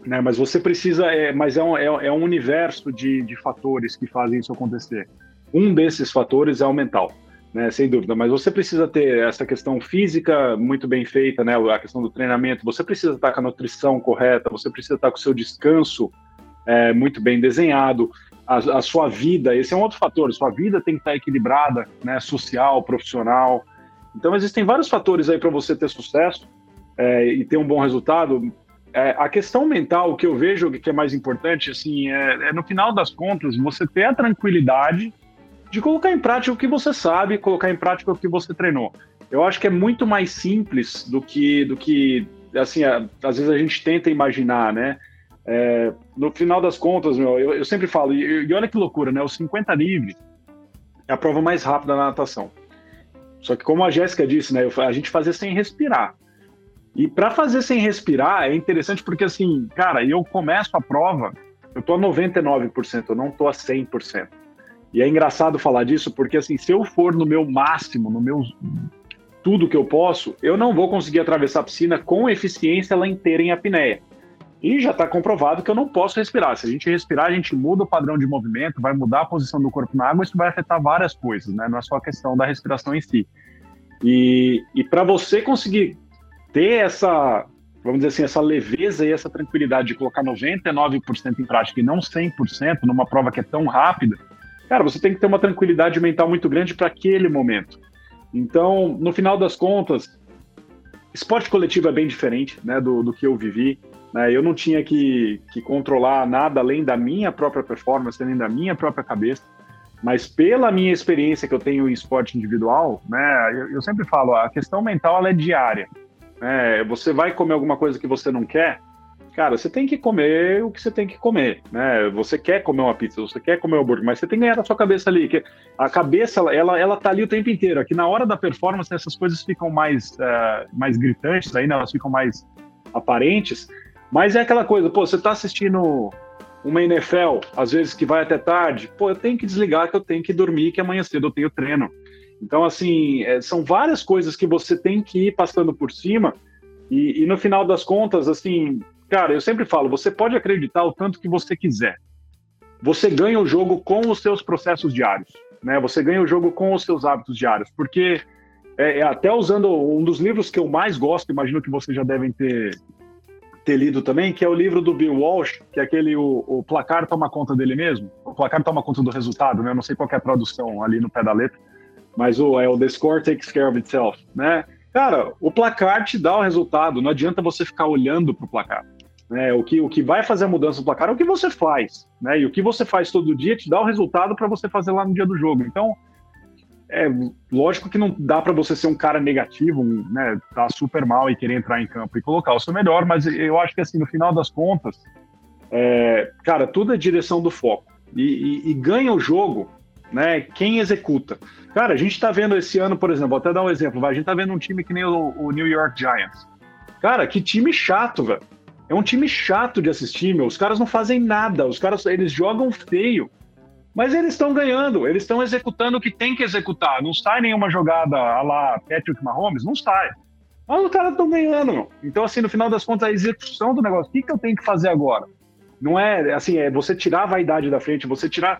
né? Mas você precisa, é, mas é um, é, é um universo de, de fatores que fazem isso acontecer. Um desses fatores é o mental, né? Sem dúvida. Mas você precisa ter essa questão física muito bem feita, né? A questão do treinamento. Você precisa estar com a nutrição correta. Você precisa estar com o seu descanso é, muito bem desenhado. A, a, sua vida, esse é um outro fator. Sua vida tem que estar equilibrada, né? Social, profissional. Então existem vários fatores aí para você ter sucesso. É, e ter um bom resultado, é, a questão mental, o que eu vejo que é mais importante, assim, é, é, no final das contas, você ter a tranquilidade de colocar em prática o que você sabe, colocar em prática o que você treinou. Eu acho que é muito mais simples do que, do que assim, às vezes a gente tenta imaginar, né? É, no final das contas, meu, eu, eu sempre falo, e, e, olha que loucura, né? O 50 livre é a prova mais rápida na natação. Só que como a Jéssica disse, né? a gente fazia sem respirar. E para fazer sem respirar é interessante porque, assim, cara, eu começo a prova, eu tô a 99%, eu não tô a 100%. E é engraçado falar disso porque, assim, se eu for no meu máximo, no meu tudo que eu posso, eu não vou conseguir atravessar a piscina com eficiência ela inteira em apneia. E já está comprovado que eu não posso respirar. Se a gente respirar, a gente muda o padrão de movimento, vai mudar a posição do corpo na água, isso vai afetar várias coisas, né? Não é só a questão da respiração em si. E, e para você conseguir ter essa, vamos dizer assim, essa leveza e essa tranquilidade de colocar 99% em prática e não 100% numa prova que é tão rápida, cara, você tem que ter uma tranquilidade mental muito grande para aquele momento. Então, no final das contas, esporte coletivo é bem diferente né, do, do que eu vivi. Né? Eu não tinha que, que controlar nada além da minha própria performance, além da minha própria cabeça. Mas pela minha experiência que eu tenho em esporte individual, né, eu, eu sempre falo, a questão mental é diária. É, você vai comer alguma coisa que você não quer, cara, você tem que comer o que você tem que comer, né? Você quer comer uma pizza, você quer comer um hambúrguer, mas você tem que ganhar da sua cabeça ali, que a cabeça, ela, ela tá ali o tempo inteiro. Aqui na hora da performance, essas coisas ficam mais, uh, mais gritantes aí, né? Elas ficam mais aparentes, mas é aquela coisa, pô, você tá assistindo uma NFL, às vezes que vai até tarde, pô, eu tenho que desligar que eu tenho que dormir, que amanhã cedo eu tenho treino. Então, assim, é, são várias coisas que você tem que ir passando por cima e, e, no final das contas, assim, cara, eu sempre falo, você pode acreditar o tanto que você quiser. Você ganha o jogo com os seus processos diários, né? Você ganha o jogo com os seus hábitos diários, porque é, é, até usando um dos livros que eu mais gosto, imagino que vocês já devem ter, ter lido também, que é o livro do Bill Walsh, que é aquele o, o placar toma conta dele mesmo. O placar toma conta do resultado, né? Eu não sei qual é a tradução ali no pé da letra, mas o, é o The Score Takes Care of Itself, né? Cara, o placar te dá o resultado, não adianta você ficar olhando para o placar. Né? O, que, o que vai fazer a mudança do placar é o que você faz. Né? E o que você faz todo dia te dá o resultado para você fazer lá no dia do jogo. Então, é lógico que não dá para você ser um cara negativo, né, tá super mal e querer entrar em campo e colocar o seu melhor, mas eu acho que assim, no final das contas, é, cara, tudo é direção do foco. E, e, e, ganha o jogo, né, quem executa. Cara, a gente tá vendo esse ano, por exemplo, vou até dar um exemplo, vai, a gente tá vendo um time que nem o, o New York Giants. Cara, que time chato, velho. É um time chato de assistir, meu. Os caras não fazem nada, os caras eles jogam feio. Mas eles estão ganhando, eles estão executando o que tem que executar. Não sai nenhuma jogada a lá Patrick Mahomes, não sai. Mas os caras estão ganhando, meu. Então, assim, no final das contas, a execução do negócio, o que, que eu tenho que fazer agora? Não é, assim, é você tirar a vaidade da frente, você tirar...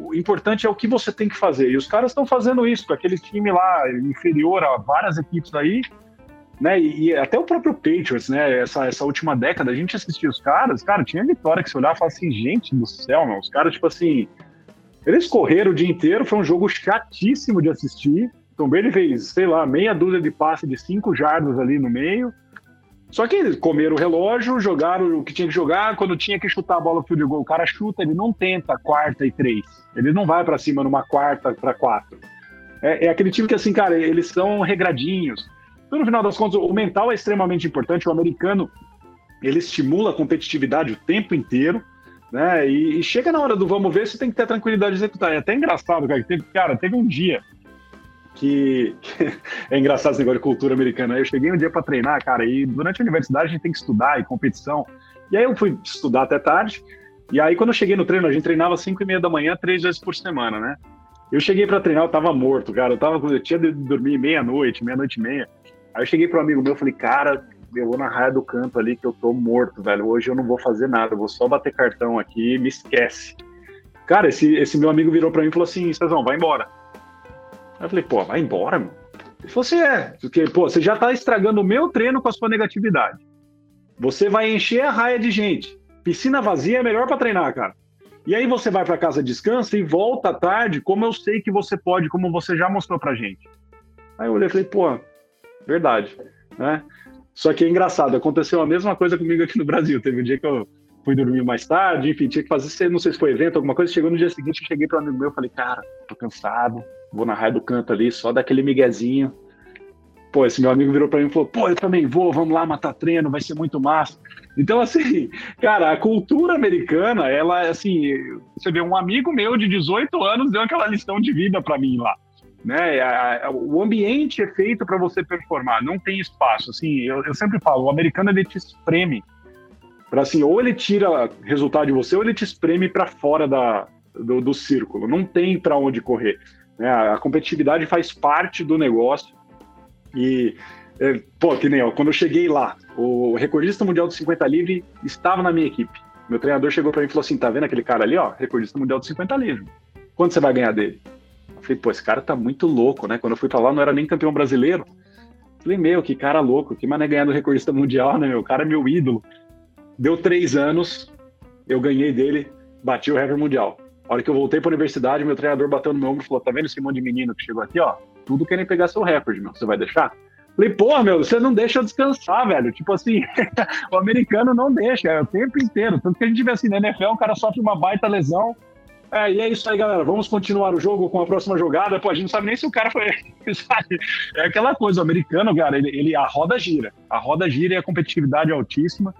O importante é o que você tem que fazer. E os caras estão fazendo isso, com aquele time lá inferior a várias equipes aí, né? E, e, até o próprio Patriots, né? Essa, essa última década, a gente assistia os caras, cara, tinha vitória que você olhava e falava assim, gente do céu, meu, os caras, tipo assim, eles correram o dia inteiro, foi um jogo chatíssimo de assistir. Tom Brady fez, sei lá, meia dúzia de passe de cinco jardas ali no meio. Só que eles comeram o relógio, jogaram o que tinha que jogar. Quando tinha que chutar a bola pro de gol, o cara chuta, ele não tenta quarta e três. Ele não vai para cima numa quarta para quatro. É, é, aquele time que, assim, cara, eles são regradinhos. Então, no final das contas, o mental é extremamente importante. O americano, ele estimula a competitividade o tempo inteiro, né? E, e chega na hora do vamos ver, você tem que ter tranquilidade de executar. É até engraçado, cara. Teve, cara, teve um dia que (laughs) é engraçado esse negócio de cultura americana. Eu cheguei um dia para treinar, cara, e durante a universidade a gente tem que estudar e competição. E aí eu fui estudar até tarde. E aí quando eu cheguei no treino, a gente treinava 5 e meia da manhã, três vezes por semana, né? Eu cheguei para treinar, eu tava morto, cara. Eu, tava, eu tinha de dormir meia-noite, meia-noite e meia. Aí eu cheguei pro amigo meu, falei, cara, eu vou na raia do canto ali que eu tô morto, velho. Hoje eu não vou fazer nada, eu vou só bater cartão aqui me esquece. Cara, esse, esse meu amigo virou pra mim e falou assim, Cezão, vai embora. Aí eu falei, pô, vai embora, meu. Ele falou assim, é, porque, pô, você já tá estragando o meu treino com a sua negatividade. Você vai encher a raia de gente. Piscina vazia é melhor para treinar, cara. E aí você vai para casa, descansa e volta à tarde, como eu sei que você pode, como você já mostrou pra gente. Aí eu olhei e falei, pô, verdade, né? Só que é engraçado, aconteceu a mesma coisa comigo aqui no Brasil. Teve um dia que eu fui dormir mais tarde, enfim, tinha que fazer, não sei se foi evento, alguma coisa. Chegou no dia seguinte, eu cheguei para um amigo meu, falei, cara, tô cansado, vou na raia do canto ali, só daquele miguezinho. Pô, esse meu amigo virou para mim e falou, pô, eu também vou, vamos lá matar treino, vai ser muito massa. Então, assim, (laughs) cara, a cultura americana, ela, assim, você vê, um amigo meu de 18 anos deu aquela lição de vida para mim lá né? O ambiente é feito para você performar, não tem espaço. Assim, eu, eu sempre falo, o americano ele te espreme para assim, ou ele tira resultado de você, ou ele te espreme para fora da, do, do, círculo. Não tem para onde correr. Né? A, competitividade faz parte do negócio e é, pô, que nem ó, quando eu cheguei lá, o recordista mundial de 50 livre estava na minha equipe. Meu treinador chegou para mim e falou assim: tá vendo aquele cara ali, ó, recordista mundial de 50 livre? Quanto você vai ganhar dele? Falei, pô, esse cara tá muito louco, né? Quando eu fui pra lá, não era nem campeão brasileiro. Falei, meu, que cara louco, que mané ganhar do recordista mundial, né, meu? O cara é meu ídolo. Deu três anos, eu ganhei dele, bati o recorde mundial. A hora que eu voltei pra universidade, meu treinador bateu no meu ombro e falou: tá vendo esse monte de menino que chegou aqui, ó? Tudo querem pegar seu recorde, meu. Você vai deixar? Falei, pô, meu, você não deixa eu descansar, velho. Tipo assim, (laughs) o americano não deixa, é o tempo inteiro. Tanto que a gente vê assim, na NFL, o cara sofre uma baita lesão, é, e é isso aí, galera. Vamos continuar o jogo com a próxima jogada. Pô, a gente não sabe nem se o cara foi. (laughs) É aquela coisa, o americano, cara, ele, ele, a roda gira. A roda gira e a competitividade é altíssima.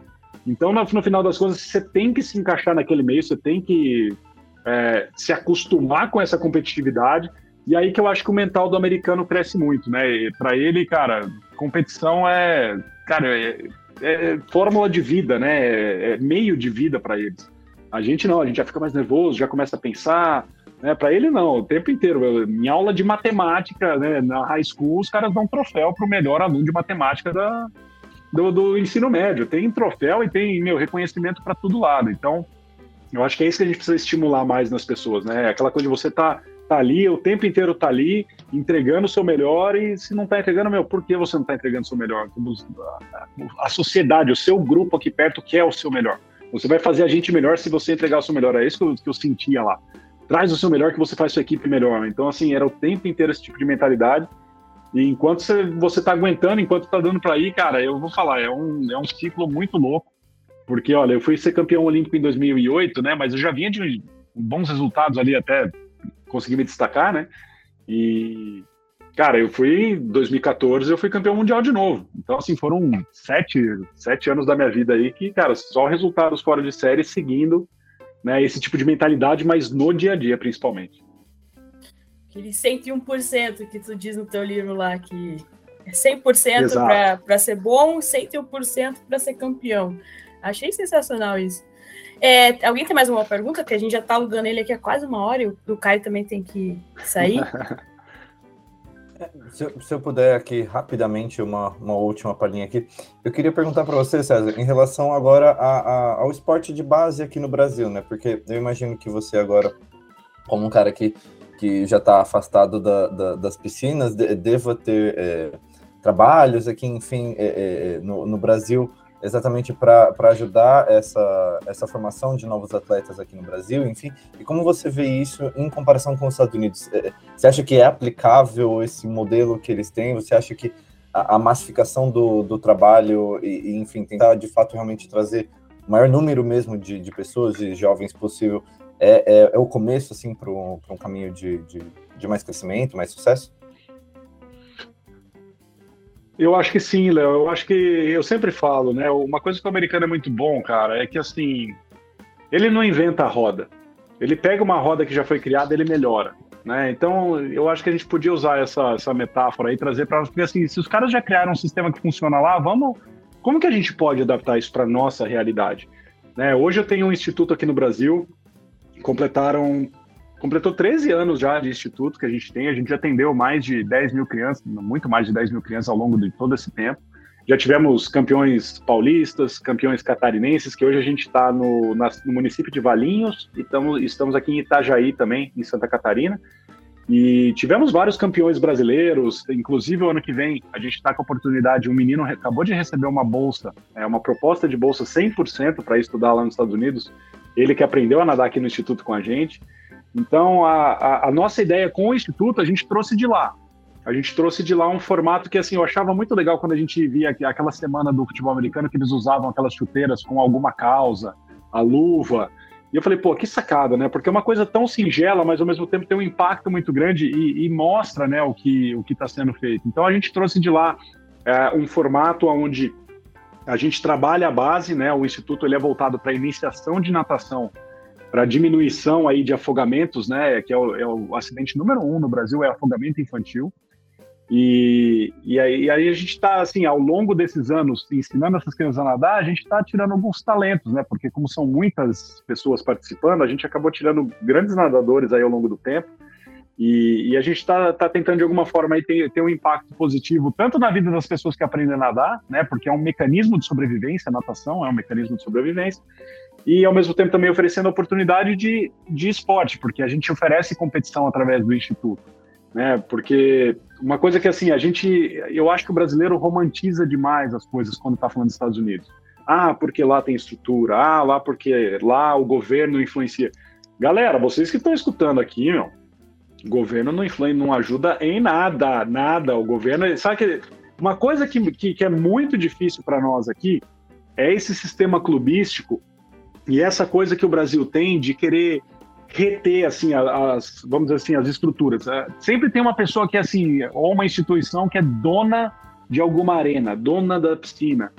Então, no, no final das contas, você tem que se encaixar naquele meio, você tem que é, se acostumar com essa competitividade. E aí que eu acho que o mental do americano cresce muito, né? Para ele, cara, competição é, cara, é, é, fórmula de vida, né? É, é meio de vida para eles. A gente não, a gente já fica mais nervoso, já começa a pensar. Né? Para ele, não, o tempo inteiro. Em aula de matemática, né, na high school, os caras dão um troféu para o melhor aluno de matemática da, do, do, ensino médio. Tem troféu e tem meu reconhecimento para todo lado. Então, eu acho que é isso que a gente precisa estimular mais nas pessoas, né? Aquela coisa de você tá, tá ali, o tempo inteiro tá ali, entregando o seu melhor e se não está entregando, meu, por que você não está entregando o seu melhor? A sociedade, o seu grupo aqui perto quer o seu melhor. Você vai fazer a gente melhor se você entregar o seu melhor. É isso que eu, que eu sentia lá. Traz o seu melhor que você faz sua equipe melhor. Então, assim, era o tempo inteiro esse tipo de mentalidade. E enquanto você está aguentando, enquanto está dando para ir, cara, eu vou falar, é um, é um ciclo muito louco. Porque, olha, eu fui ser campeão olímpico em 2008, né? Mas eu já vinha de bons resultados ali até conseguir me destacar, né? E, cara, eu fui em 2014, eu fui campeão mundial de novo. Então, assim, foram sete, sete anos da minha vida aí que, cara, só resultados fora de série seguindo né, esse tipo de mentalidade, mas no dia a dia, principalmente. Aquele 101% que tu diz no teu livro lá, que é 100% para ser bom, 101% para ser campeão. Achei sensacional isso. É, alguém tem mais uma pergunta? Que a gente já tá alugando ele aqui há quase uma hora e o, o Caio também tem que sair. (laughs) Se eu, se eu, puder aqui rapidamente uma, uma última palhinha aqui, eu queria perguntar para você, César, em relação agora a, a, ao esporte de base aqui no Brasil, né? Porque eu imagino que você agora, como um cara que, que já está afastado da, da, das piscinas, de, deva ter é, trabalhos aqui, enfim, é, é, no, no Brasil exatamente para ajudar essa, essa formação de novos atletas aqui no Brasil, enfim. E como você vê isso em comparação com os Estados Unidos? É, você acha que é aplicável esse modelo que eles têm? Você acha que a, a massificação do, do trabalho e, e, enfim, tentar de fato realmente trazer o maior número mesmo de, de pessoas, de jovens possível, é, é, é o começo, assim, para um caminho de, de, de mais crescimento, mais sucesso? Eu acho que sim, Léo. Eu acho que eu sempre falo, né? Uma coisa que o americano é muito bom, cara, é que assim, ele não inventa a roda. Ele pega uma roda que já foi criada, ele melhora, né? Então, eu acho que a gente podia usar essa, essa metáfora aí, trazer para nós, porque assim, se os caras já criaram um sistema que funciona lá, vamos, como que a gente pode adaptar isso para nossa realidade? Né? Hoje eu tenho um instituto aqui no Brasil, completaram completou 13 anos já de instituto que a gente tem. A gente já atendeu mais de 10 mil crianças, muito mais de 10 mil crianças ao longo de todo esse tempo. Já tivemos campeões paulistas, campeões catarinenses, que hoje a gente está no, no, município de Valinhos e tamo, estamos aqui em Itajaí também, em Santa Catarina. E tivemos vários campeões brasileiros, inclusive o ano que vem a gente está com a oportunidade, um menino acabou de receber uma bolsa, é uma proposta de bolsa 100% para estudar lá nos Estados Unidos, ele que aprendeu a nadar aqui no Instituto com a gente. Então, a, a, a, nossa ideia com o Instituto, a gente trouxe de lá. A gente trouxe de lá um formato que, assim, eu achava muito legal quando a gente via aquela semana do futebol americano que eles usavam aquelas chuteiras com alguma causa, a luva. E eu falei, pô, que sacada, né? Porque é uma coisa tão singela, mas ao mesmo tempo tem um impacto muito grande e, e mostra, né, o que o está sendo feito. Então, a gente trouxe de lá é, um formato onde a gente trabalha a base, né? O Instituto ele é voltado para iniciação de natação para diminuição aí de afogamentos, né, que é o, é o, acidente número um no Brasil, é afogamento infantil. E, e, aí, e aí a gente está, assim, ao longo desses anos, ensinando essas crianças a nadar, a gente está tirando alguns talentos, né, porque como são muitas pessoas participando, a gente acabou tirando grandes nadadores aí ao longo do tempo. E, e a gente está tá tentando, de alguma forma, aí ter, ter um impacto positivo, tanto na vida das pessoas que aprendem a nadar, né, porque é um mecanismo de sobrevivência, a natação é um mecanismo de sobrevivência, e ao mesmo tempo também oferecendo oportunidade de, de esporte, porque a gente oferece competição através do instituto, né? Porque uma coisa que assim a gente, eu acho que o brasileiro romantiza demais as coisas quando está falando dos Estados Unidos. Ah, porque lá tem estrutura. Ah, lá porque lá o governo influencia. Galera, vocês que estão escutando aqui, meu, o governo não influi, não ajuda em nada, nada. O governo, sabe que uma coisa que, que, que é muito difícil para nós aqui é esse sistema clubístico e essa coisa que o Brasil tem de querer reter assim as vamos dizer assim as estruturas. É, sempre tem uma pessoa que é assim ou uma instituição que é dona de alguma arena dona da piscina.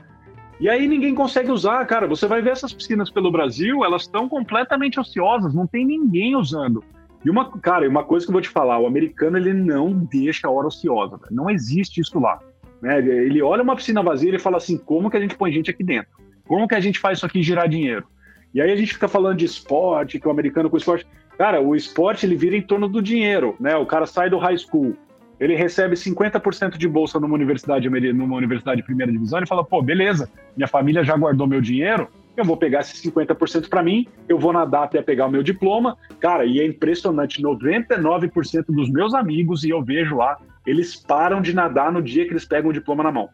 E aí ninguém consegue usar cara. Você vai ver essas piscinas pelo Brasil elas estão completamente ociosas não tem ninguém usando. E uma cara uma coisa que eu vou te falar o americano ele não deixa a hora ociosa não existe isso lá né? ele olha uma piscina vazia e fala assim como que a gente põe gente aqui dentro? Como que a gente faz isso aqui girar dinheiro e aí a gente fica falando de esporte, que o americano com esporte. Cara, o esporte ele vira em torno do dinheiro, né? O cara sai do high school, ele recebe 50% de bolsa numa universidade, numa universidade de primeira divisão, e fala, pô, beleza, minha família já guardou meu dinheiro, eu vou pegar esses 50% para mim, eu vou nadar até pegar o meu diploma. Cara, e é impressionante, 99% dos meus amigos, e eu vejo lá, eles param de nadar no dia que eles pegam o diploma na mão.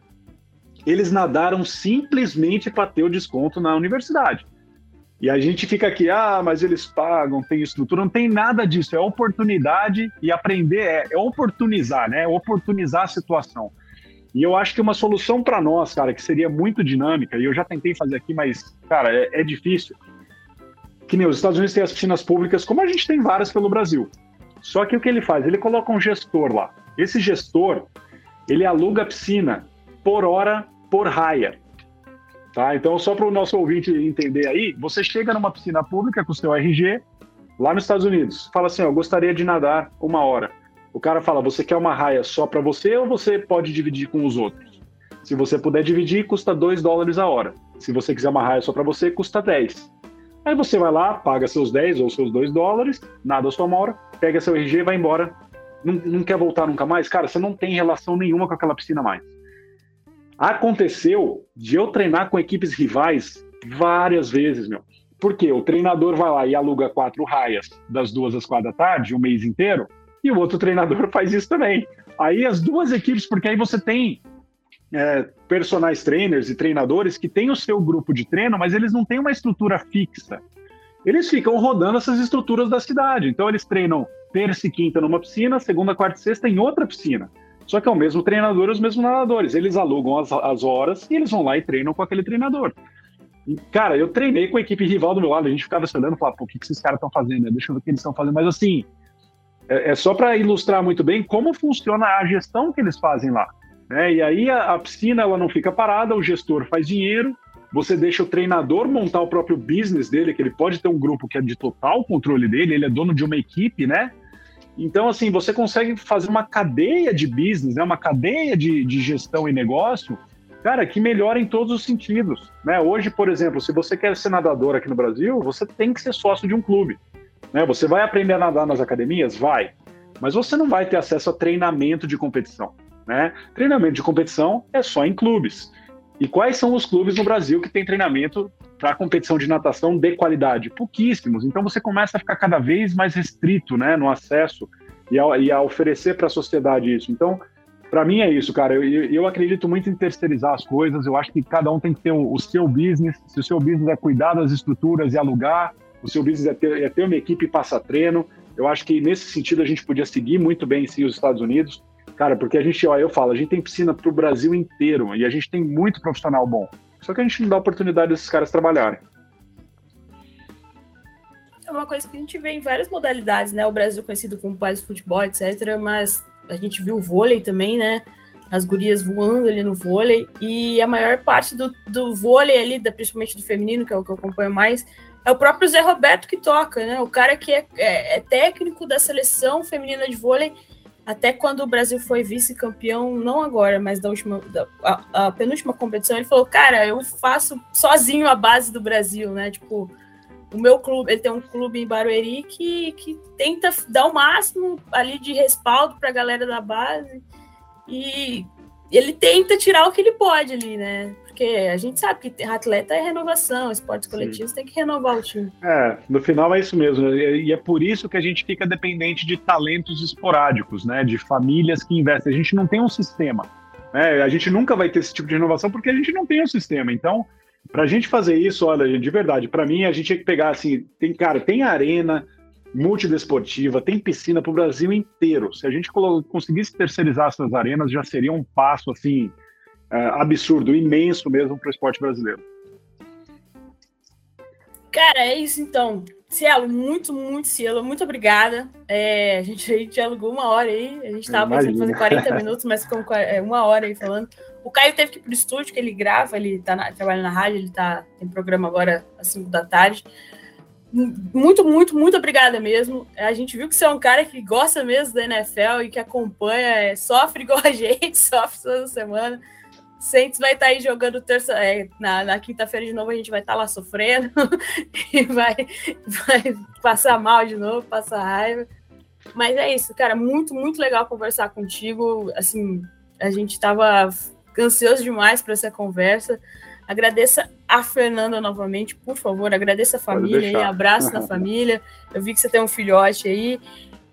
Eles nadaram simplesmente para ter o desconto na universidade. E a gente fica aqui, ah, mas eles pagam, tem estrutura, não tem nada disso, é oportunidade e aprender é, é oportunizar, né? É oportunizar a situação. E eu acho que uma solução para nós, cara, que seria muito dinâmica, e eu já tentei fazer aqui, mas, cara, é, é difícil. Que nem os Estados Unidos têm as piscinas públicas, como a gente tem várias pelo Brasil. Só que o que ele faz? Ele coloca um gestor lá. Esse gestor, ele aluga a piscina por hora, por raia. Tá? Então, só para o nosso ouvinte entender aí, você chega numa piscina pública com o seu RG, lá nos Estados Unidos, fala assim, eu gostaria de nadar uma hora. O cara fala, você quer uma raia só para você ou você pode dividir com os outros? Se você puder dividir, custa 2 dólares a hora. Se você quiser uma raia só para você, custa 10. Aí você vai lá, paga seus 10 ou seus 2 dólares, nada a sua hora, pega seu RG e vai embora. Não, não quer voltar nunca mais? Cara, você não tem relação nenhuma com aquela piscina mais. Aconteceu de eu treinar com equipes rivais várias vezes, meu. Porque o treinador vai lá e aluga quatro raias das duas às quatro da tarde, um mês inteiro, e o outro treinador (laughs) faz isso também. Aí as duas equipes, porque aí você tem é, trainers e treinadores que têm o seu grupo de treino, mas eles não têm uma estrutura fixa. Eles ficam rodando essas estruturas da cidade. Então eles treinam terça e quinta numa piscina, segunda, quarta e sexta em outra piscina. Só que é o mesmo treinador e os mesmos nadadores. Eles alugam as, as horas e eles vão lá e treinam com aquele treinador. Cara, eu treinei com a equipe rival do meu lado, a gente ficava olhando e falava, pô, o que, que esses caras estão fazendo? Deixa eu ver o que eles estão fazendo. Mas assim, é, é só para ilustrar muito bem como funciona a gestão que eles fazem lá. Né? E aí a, a piscina ela não fica parada, o gestor faz dinheiro, você deixa o treinador montar o próprio business dele, que ele pode ter um grupo que é de total controle dele, ele é dono de uma equipe, né? Então, assim, você consegue fazer uma cadeia de business, né? uma cadeia de, de gestão e negócio, cara, que melhora em todos os sentidos. Né? Hoje, por exemplo, se você quer ser nadador aqui no Brasil, você tem que ser sócio de um clube. Né? Você vai aprender a nadar nas academias? Vai. Mas você não vai ter acesso a treinamento de competição. Né? Treinamento de competição é só em clubes. E quais são os clubes no Brasil que têm treinamento para competição de natação de qualidade? Pouquíssimos. Então você começa a ficar cada vez mais restrito né, no acesso e a, e a oferecer para a sociedade isso. Então, para mim é isso, cara. Eu, eu, acredito muito em terceirizar as coisas. Eu acho que cada um tem que ter o, o seu business. Se o seu business é cuidar das estruturas e alugar, o seu business é ter, é ter uma equipe e passar treino. Eu acho que nesse sentido a gente podia seguir muito bem sim os Estados Unidos, cara, porque a gente, ó, eu falo, a gente tem piscina para o Brasil inteiro e a gente tem muito profissional bom. Só que a gente não dá oportunidade desses caras trabalharem. É uma coisa que a gente vê em várias modalidades, né? O Brasil conhecido como país de futebol, etc. Mas a gente viu o vôlei também, né? As gurias voando ali no vôlei. E a maior parte do, do vôlei ali, principalmente do feminino, que é o que eu acompanho mais, é o próprio Zé Roberto que toca, né? O cara que é, é, é técnico da seleção feminina de vôlei, até quando o Brasil foi vice-campeão, não agora, mas da última, da, a, a, penúltima competição, ele falou, cara, eu faço sozinho a base do Brasil, né? Tipo, o meu clube, ele tem um clube em Barueri que, que tenta dar o máximo ali de respaldo para a galera da base e ele tenta tirar o que ele pode ali, né? Porque a gente sabe que atleta é renovação, esportes coletivos Sim. tem que renovar o time. É, no final é isso mesmo, e é por isso que a gente fica dependente de talentos esporádicos, né, de famílias que investem. A gente não tem um sistema, né? A gente nunca vai ter esse tipo de renovação porque a gente não tem um sistema. Então, para a gente fazer isso, olha, de verdade, para mim a gente tinha que pegar assim, tem cara, tem arena multidesportiva, tem piscina para o Brasil inteiro. Se a gente conseguisse terceirizar essas arenas, já seria um passo assim é, absurdo, imenso mesmo para o esporte brasileiro. Cara, é isso então. Cielo, muito, muito, Cielo, muito obrigada. É, a, gente, a gente alugou uma hora aí, a gente estava pensando fazer 40 minutos, mas ficou é, uma hora aí falando. O Caio teve que ir pro estúdio, que ele grava, ele tá na, trabalha na rádio, ele tá, tem programa agora às 5 da tarde. Muito, muito, muito obrigada mesmo. A gente viu que você é um cara que gosta mesmo da NFL e que acompanha, é, sofre igual a (laughs) gente, sofre toda semana. Saints vai estar tá aí jogando terça, é, na, na quinta-feira de novo, a gente vai estar tá lá sofrendo (laughs) e vai, vai passar mal de novo, passar raiva. Mas é isso, cara, muito, muito legal conversar contigo. Assim, a gente estava ansioso demais para essa conversa. Agradeço a Fernanda novamente, por favor, agradeça a família e abraço na (laughs) família. Eu vi que você tem um filhote aí,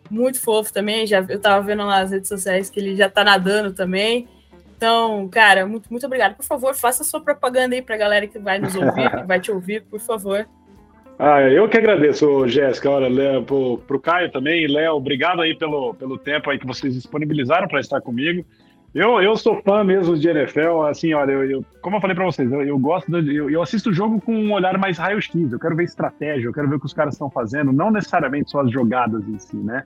muito fofo também. Já eu tava vendo lá nas redes sociais que ele já tá nadando também. Então, cara, muito, muito obrigado. Por favor, faça sua propaganda aí pra galera que vai nos ouvir, que (laughs) vai te ouvir, por favor. Ah, eu que agradeço, Jéssica. Olha, Léo, pro, pro Caio também, Léo, obrigado aí pelo, pelo tempo aí que vocês disponibilizaram para estar comigo. Eu, eu sou fã mesmo de NFL, assim, olha, eu, eu como eu falei para vocês, eu, eu gosto, de, eu, eu, assisto o jogo com um olhar mais raio-x, eu quero ver estratégia, eu quero ver o que os caras estão fazendo, não necessariamente só as jogadas em si, né?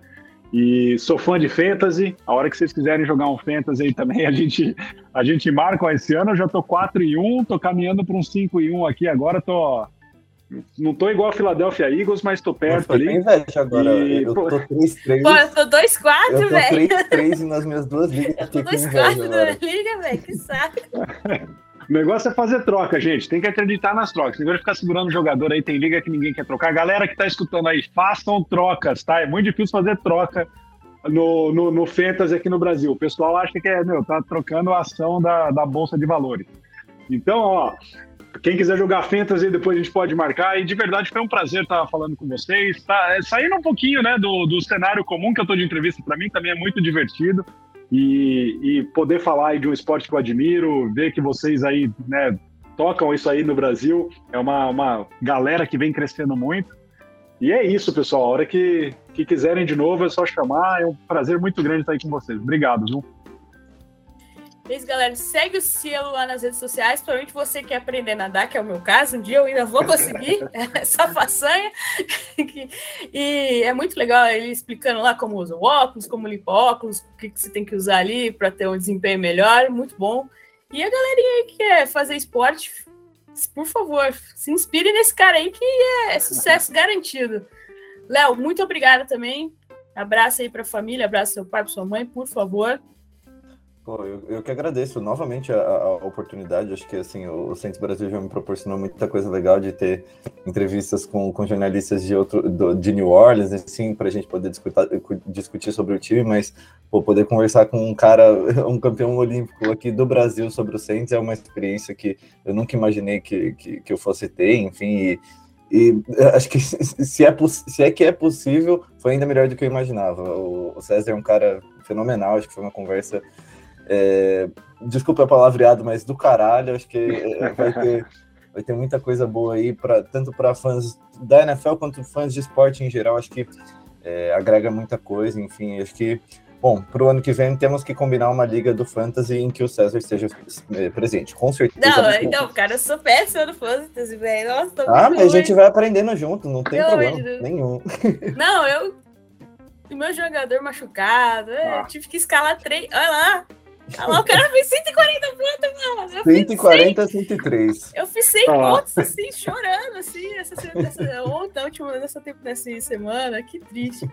E sou fã de fantasy, a hora que vocês quiserem jogar um fantasy aí também, (laughs) a gente, a gente marca, esse ano eu já tô 4 e 1, tô caminhando para um 5 e 1 aqui, agora tô não tô igual a Philadelphia Eagles, mas tô perto ali. Inveja agora. E... Eu tô 3-3. Pô, eu tô 2-4, velho. Eu tô 3-3 nas minhas duas ligas. Eu tô 2-4 na liga, velho. Que saco. (laughs) O negócio é fazer troca, gente. Tem que acreditar nas trocas. Tem que ficar segurando o jogador aí. Tem liga que ninguém quer trocar. Galera que tá escutando aí, façam trocas, tá? É muito difícil fazer troca no, no, no Fantasy aqui no Brasil. O pessoal acha que é, meu, tá trocando a ação da, da Bolsa de Valores. Então, ó, quem quiser jogar Fantasy, depois a gente pode marcar. E de verdade foi um prazer estar falando com vocês. Tá, é, saindo um pouquinho né, do, do cenário comum que eu estou de entrevista, para mim também é muito divertido. E, e poder falar de um esporte que eu admiro, ver que vocês aí né, tocam isso aí no Brasil, é uma, uma galera que vem crescendo muito. E é isso, pessoal. A hora que, que quiserem de novo é só chamar. É um prazer muito grande estar aí com vocês. Obrigado, viu? É isso, galera. Segue o Cielo lá nas redes sociais. Provavelmente você quer aprender a nadar, que é o meu caso. Um dia eu ainda vou conseguir (laughs) (laughs) essa façanha. (laughs) e é muito legal ele explicando lá como usa o óculos, como limpa óculos, o que, que você tem que usar ali para ter um desempenho melhor. Muito bom. E a galerinha aí que quer fazer esporte, por favor, se inspire nesse cara aí que é sucesso garantido. Léo, muito obrigada também. Abraço aí para a família, abraço seu pai, para sua mãe, por favor. Pô, eu, eu que agradeço novamente a, a, oportunidade. Acho que assim o, Centro Brasil já me proporcionou muita coisa legal de ter entrevistas com, com jornalistas de outro do, de New Orleans, assim, para a gente poder discutir, discutir sobre o time, mas pô, poder conversar com um cara, (laughs) um campeão olímpico aqui do Brasil sobre o Saints é uma experiência que eu nunca imaginei que, que, que eu fosse ter, enfim. E, e acho que se é, se é que é possível, foi ainda melhor do que eu imaginava. O César é um cara fenomenal, acho que foi uma conversa é, desculpa a palavreado, mas do caralho, acho que é, vai ter, (laughs) vai ter muita coisa boa aí, pra, tanto para fãs da NFL quanto fãs de esporte em geral. Acho que é, agrega muita coisa, enfim, acho que. Bom, para o ano que vem temos que combinar uma liga do Fantasy em que o César esteja é, presente, com certeza. Não, então, cara, eu sou péssima no Fantasy, velho. Nossa, ah, mas a gente vai aprendendo junto, não tem problema nenhum. (laughs) Não, eu. O meu jogador machucado, ah. eu tive que escalar três. Olha lá, o cara fez 140 pontos, mano. Eu 140 a 103. Eu fiz 100 ah. pontos, assim, chorando, assim, essa, essa, ontem, última, nessa, nessa semana. Que triste.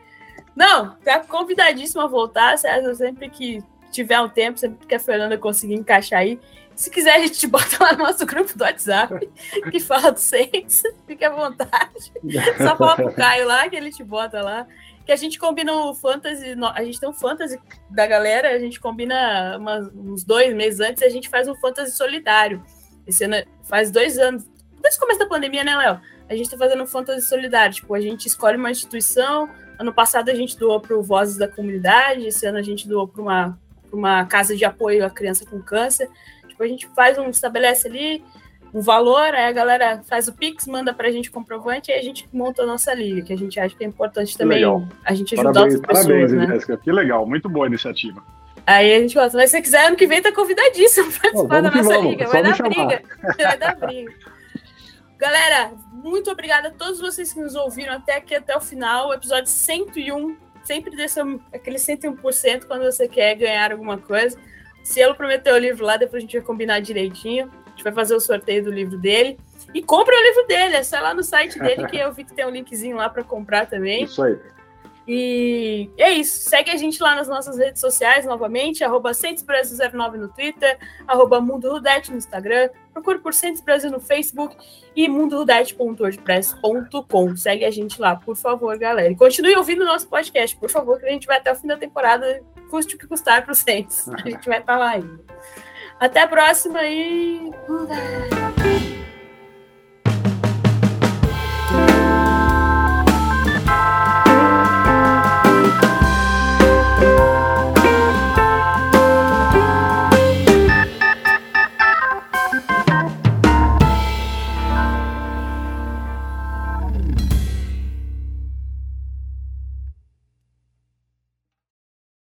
Não, tá convidadíssimo a voltar, César, sempre que tiver um tempo, sempre que a Fernanda conseguir encaixar aí. Se quiser, a gente te bota lá no nosso grupo do WhatsApp, (laughs) que fala do Saints, fique à vontade. Só fala pro Caio lá, que ele te bota lá que a gente combina o fantasy, a gente tem um fantasy da galera, a gente combina umas, uns dois meses antes a gente faz um fantasy solidário. Esse ano faz dois anos, desde o começo da pandemia, né, Léo? A gente tá fazendo um fantasy solidário, tipo, a gente escolhe uma instituição, ano passado a gente doou para o Vozes da Comunidade, esse ano a gente doou para uma, uma casa de apoio à criança com câncer. Tipo, a gente faz um, estabelece ali um valor, aí a galera faz o Pix, manda pra gente o comprovante e a gente monta a nossa liga, que a gente acha que é importante também a gente ajudar parabéns, outras pessoas, parabéns, né? Jéssica, que legal, muito boa a iniciativa. Aí a gente gosta, mas se você quiser, ano que vem tá convidadíssimo pra participar da nossa vamos, liga, vai dar briga, (laughs) vai dar briga. Galera, muito obrigada a todos vocês que nos ouviram até aqui, até o final, o episódio 101, sempre desse aquele 101% quando você quer ganhar alguma coisa. Se ele prometeu o livro lá, depois a gente vai combinar direitinho gente vai fazer o sorteio do livro dele. E compre o livro dele, é só lá no site dele que eu vi que tem um linkzinho lá para comprar também. Isso aí. E é isso. Segue a gente lá nas nossas redes sociais novamente, arroba 09 no Twitter, arroba Mundo Rudete no Instagram, procure por Centros Brasil no Facebook e mundorudete.wordpress.com. Segue a gente lá, por favor, galera. E continue ouvindo o nosso podcast, por favor, que a gente vai até o fim da temporada, custe o que custar para o Centros. A gente vai estar tá lá ainda. Até a próxima e.